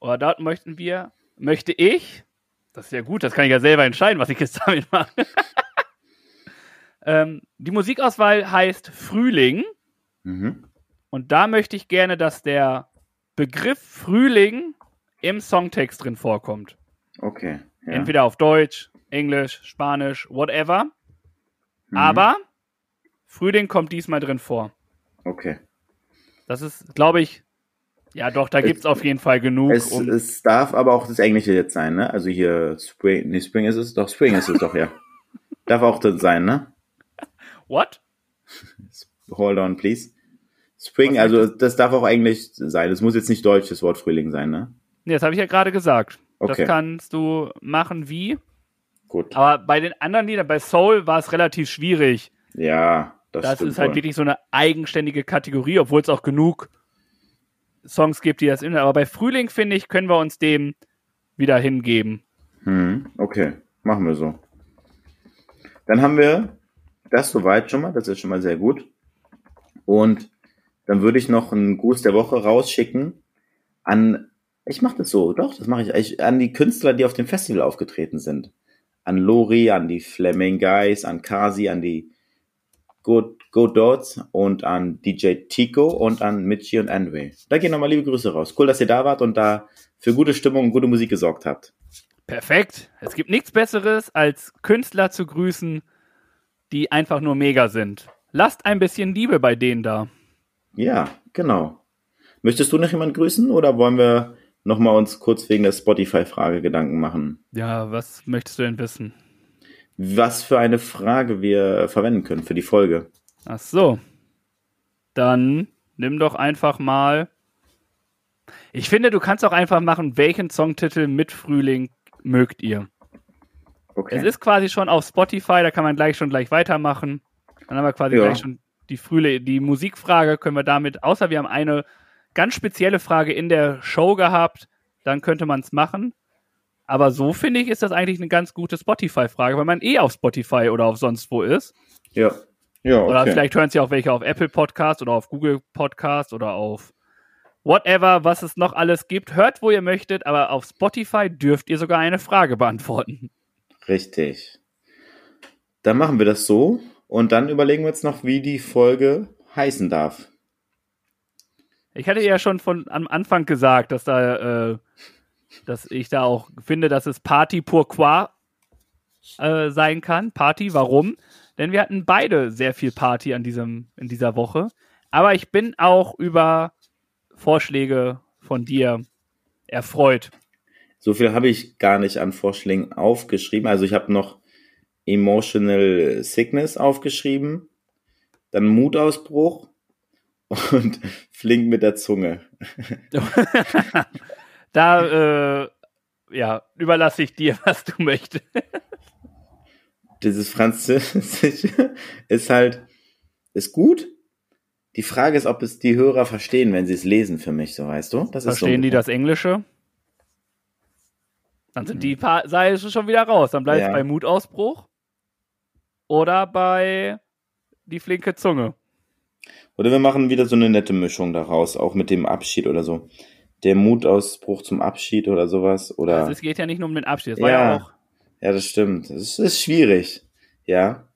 oder dort möchten wir, möchte ich, das ist ja gut, das kann ich ja selber entscheiden, was ich jetzt damit mache. Ähm, die Musikauswahl heißt Frühling. Mhm. Und da möchte ich gerne, dass der Begriff Frühling im Songtext drin vorkommt. Okay. Ja. Entweder auf Deutsch, Englisch, Spanisch, whatever. Mhm. Aber Frühling kommt diesmal drin vor. Okay. Das ist, glaube ich, ja doch, da gibt es auf jeden Fall genug. Es, um, es darf aber auch das Englische jetzt sein, ne? Also hier Spring, nee, Spring ist es, doch Spring ist es doch, ja. Darf auch das sein, ne? What? Hold on, please. Spring, also das darf auch Englisch sein. Es muss jetzt nicht Deutsch das Wort Frühling sein, ne? Nee, das habe ich ja gerade gesagt. Okay. Das kannst du machen wie. Gut. Aber bei den anderen Liedern, bei Soul war es relativ schwierig. Ja, das, Das ist halt wohl. wirklich so eine eigenständige Kategorie, obwohl es auch genug Songs gibt, die das in. Aber bei Frühling, finde ich, können wir uns dem wieder hingeben. Hm, okay, machen wir so. Dann haben wir das soweit schon mal, das ist schon mal sehr gut. Und dann würde ich noch einen Gruß der Woche rausschicken an, ich mache das so, doch, das mache ich, ich, an die Künstler, die auf dem Festival aufgetreten sind. An Lori, an die Fleming Guys, an Kasi, an die Good, Good Dots und an DJ Tico und an Mitchie und Anway. Da gehen nochmal liebe Grüße raus. Cool, dass ihr da wart und da für gute Stimmung und gute Musik gesorgt habt. Perfekt. Es gibt nichts Besseres, als Künstler zu grüßen, die einfach nur mega sind. Lasst ein bisschen Liebe bei denen da. Ja, genau. Möchtest du noch jemand grüßen oder wollen wir nochmal uns kurz wegen der Spotify-Frage Gedanken machen? Ja, was möchtest du denn wissen? Was für eine Frage wir verwenden können für die Folge. Ach so. Dann nimm doch einfach mal. Ich finde, du kannst auch einfach machen, welchen Songtitel mit Frühling mögt ihr. Okay. Es ist quasi schon auf Spotify, da kann man gleich schon gleich weitermachen. Dann haben wir quasi Ja. gleich schon die Frühling, die Musikfrage können wir damit, außer wir haben eine ganz spezielle Frage in der Show gehabt, dann könnte man es machen. Aber so finde ich, ist das eigentlich eine ganz gute Spotify-Frage, weil man eh auf Spotify oder auf sonst wo ist. ja. Ja, okay. Oder vielleicht hören sie auch welche auf Apple Podcast oder auf Google Podcast oder auf whatever, was es noch alles gibt. Hört, wo ihr möchtet, aber auf Spotify dürft ihr sogar eine Frage beantworten. Richtig. Dann machen wir das so und dann überlegen wir uns noch, wie die Folge heißen darf. Ich hatte ja schon von am Anfang gesagt, dass da, äh, dass ich da auch finde, dass es Party pourquoi äh, sein kann. Party, warum? Denn wir hatten beide sehr viel Party an diesem, in dieser Woche. Aber ich bin auch über Vorschläge von dir erfreut. So viel habe ich gar nicht an Vorschlägen aufgeschrieben. Also ich habe noch Emotional Sickness aufgeschrieben, dann Mutausbruch und Flink mit der Zunge. da, äh, ja, überlasse ich dir, was du möchtest. Dieses Französische ist halt, ist gut. Die Frage ist, ob es die Hörer verstehen, wenn sie es lesen für mich, so weißt du? Das ist Verstehen so die das Englische? Dann sind die paar Seile schon wieder raus. Dann bleibt es Ja. bei Mutausbruch oder bei die flinke Zunge. Oder wir machen wieder so eine nette Mischung daraus, auch mit dem Abschied oder so. Der Mutausbruch zum Abschied oder sowas. Oder Also es geht ja nicht nur um den Abschied. Das war ja Ja. auch. ja, das stimmt. Es ist schwierig. Ja.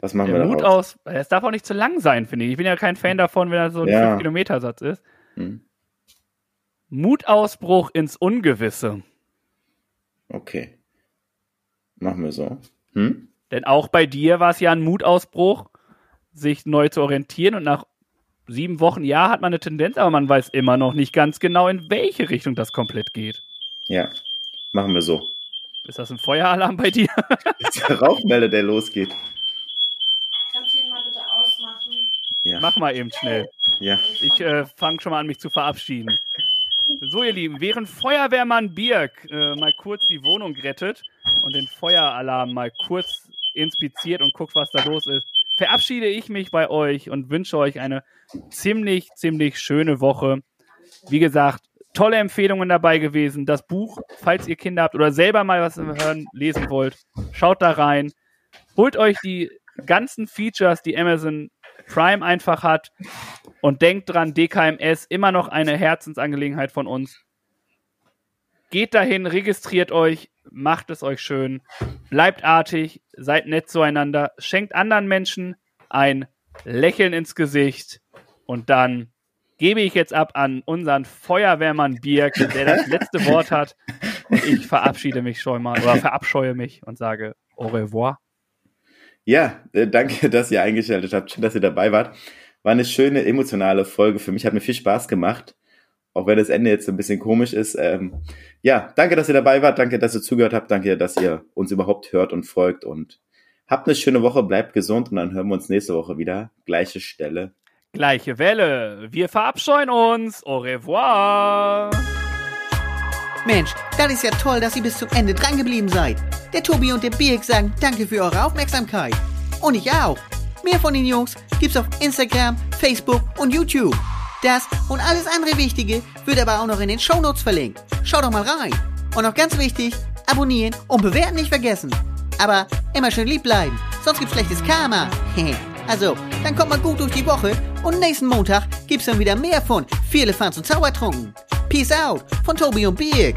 Was machen Der wir Mut daraus? aus. Es darf auch nicht zu lang sein, finde ich. Ich bin ja kein Fan davon, wenn das so ein Ja. 5-Kilometer-Satz ist. Hm. Mutausbruch ins Ungewisse. Okay. Machen wir so. Hm? Denn auch bei dir war es ja ein Mutausbruch, sich neu zu orientieren. Und nach sieben Wochen, ja, hat man eine Tendenz, aber man weiß immer noch nicht ganz genau, in welche Richtung das komplett geht. Ja. Machen wir so. Ist das ein Feueralarm bei dir? Das ist der Rauchmelder, der losgeht. Ja. Mach mal eben schnell. Ja. Ich äh, fange schon mal an, mich zu verabschieden. So, ihr Lieben, während Feuerwehrmann Birk äh, mal kurz die Wohnung rettet und den Feueralarm mal kurz inspiziert und guckt, was da los ist, verabschiede ich mich bei euch und wünsche euch eine ziemlich, ziemlich schöne Woche. Wie gesagt, tolle Empfehlungen dabei gewesen. Das Buch, falls ihr Kinder habt oder selber mal was hören, lesen wollt, schaut da rein. Holt euch die ganzen Features, die Amazon Prime einfach hat und denkt dran, DKMS immer noch eine Herzensangelegenheit von uns. Geht dahin, registriert euch, macht es euch schön, bleibt artig, seid nett zueinander, schenkt anderen Menschen ein Lächeln ins Gesicht und dann gebe ich jetzt ab an unseren Feuerwehrmann Birk, der das letzte Wort hat. Und ich verabschiede mich schon mal oder verabscheue mich und sage au revoir. Ja, äh, danke, dass ihr eingeschaltet habt. Schön, dass ihr dabei wart. War eine schöne emotionale Folge für mich. Hat mir viel Spaß gemacht. Auch wenn das Ende jetzt ein bisschen komisch ist. Ähm, ja, danke, dass ihr dabei wart. Danke, dass ihr zugehört habt. Danke, dass ihr uns überhaupt hört und folgt. Und habt eine schöne Woche. Bleibt gesund. Und dann hören wir uns nächste Woche wieder. Gleiche Stelle. Gleiche Welle. Wir verabscheuen uns. Au revoir. Mensch, das ist ja toll, dass ihr bis zum Ende drangeblieben seid. Der Tobi und der Birk sagen danke für eure Aufmerksamkeit. Und ich auch. Mehr von den Jungs gibt's auf Instagram, Facebook und YouTube. Das und alles andere Wichtige wird aber auch noch in den Shownotes verlinkt. Schaut doch mal rein. Und noch ganz wichtig, abonnieren und bewerten nicht vergessen. Aber immer schön lieb bleiben, sonst gibt's schlechtes Karma. also, dann kommt mal gut durch die Woche und nächsten Montag gibt's dann wieder mehr von Viele Fans und Zaubertrunken. Peace out von Tobi und Birk.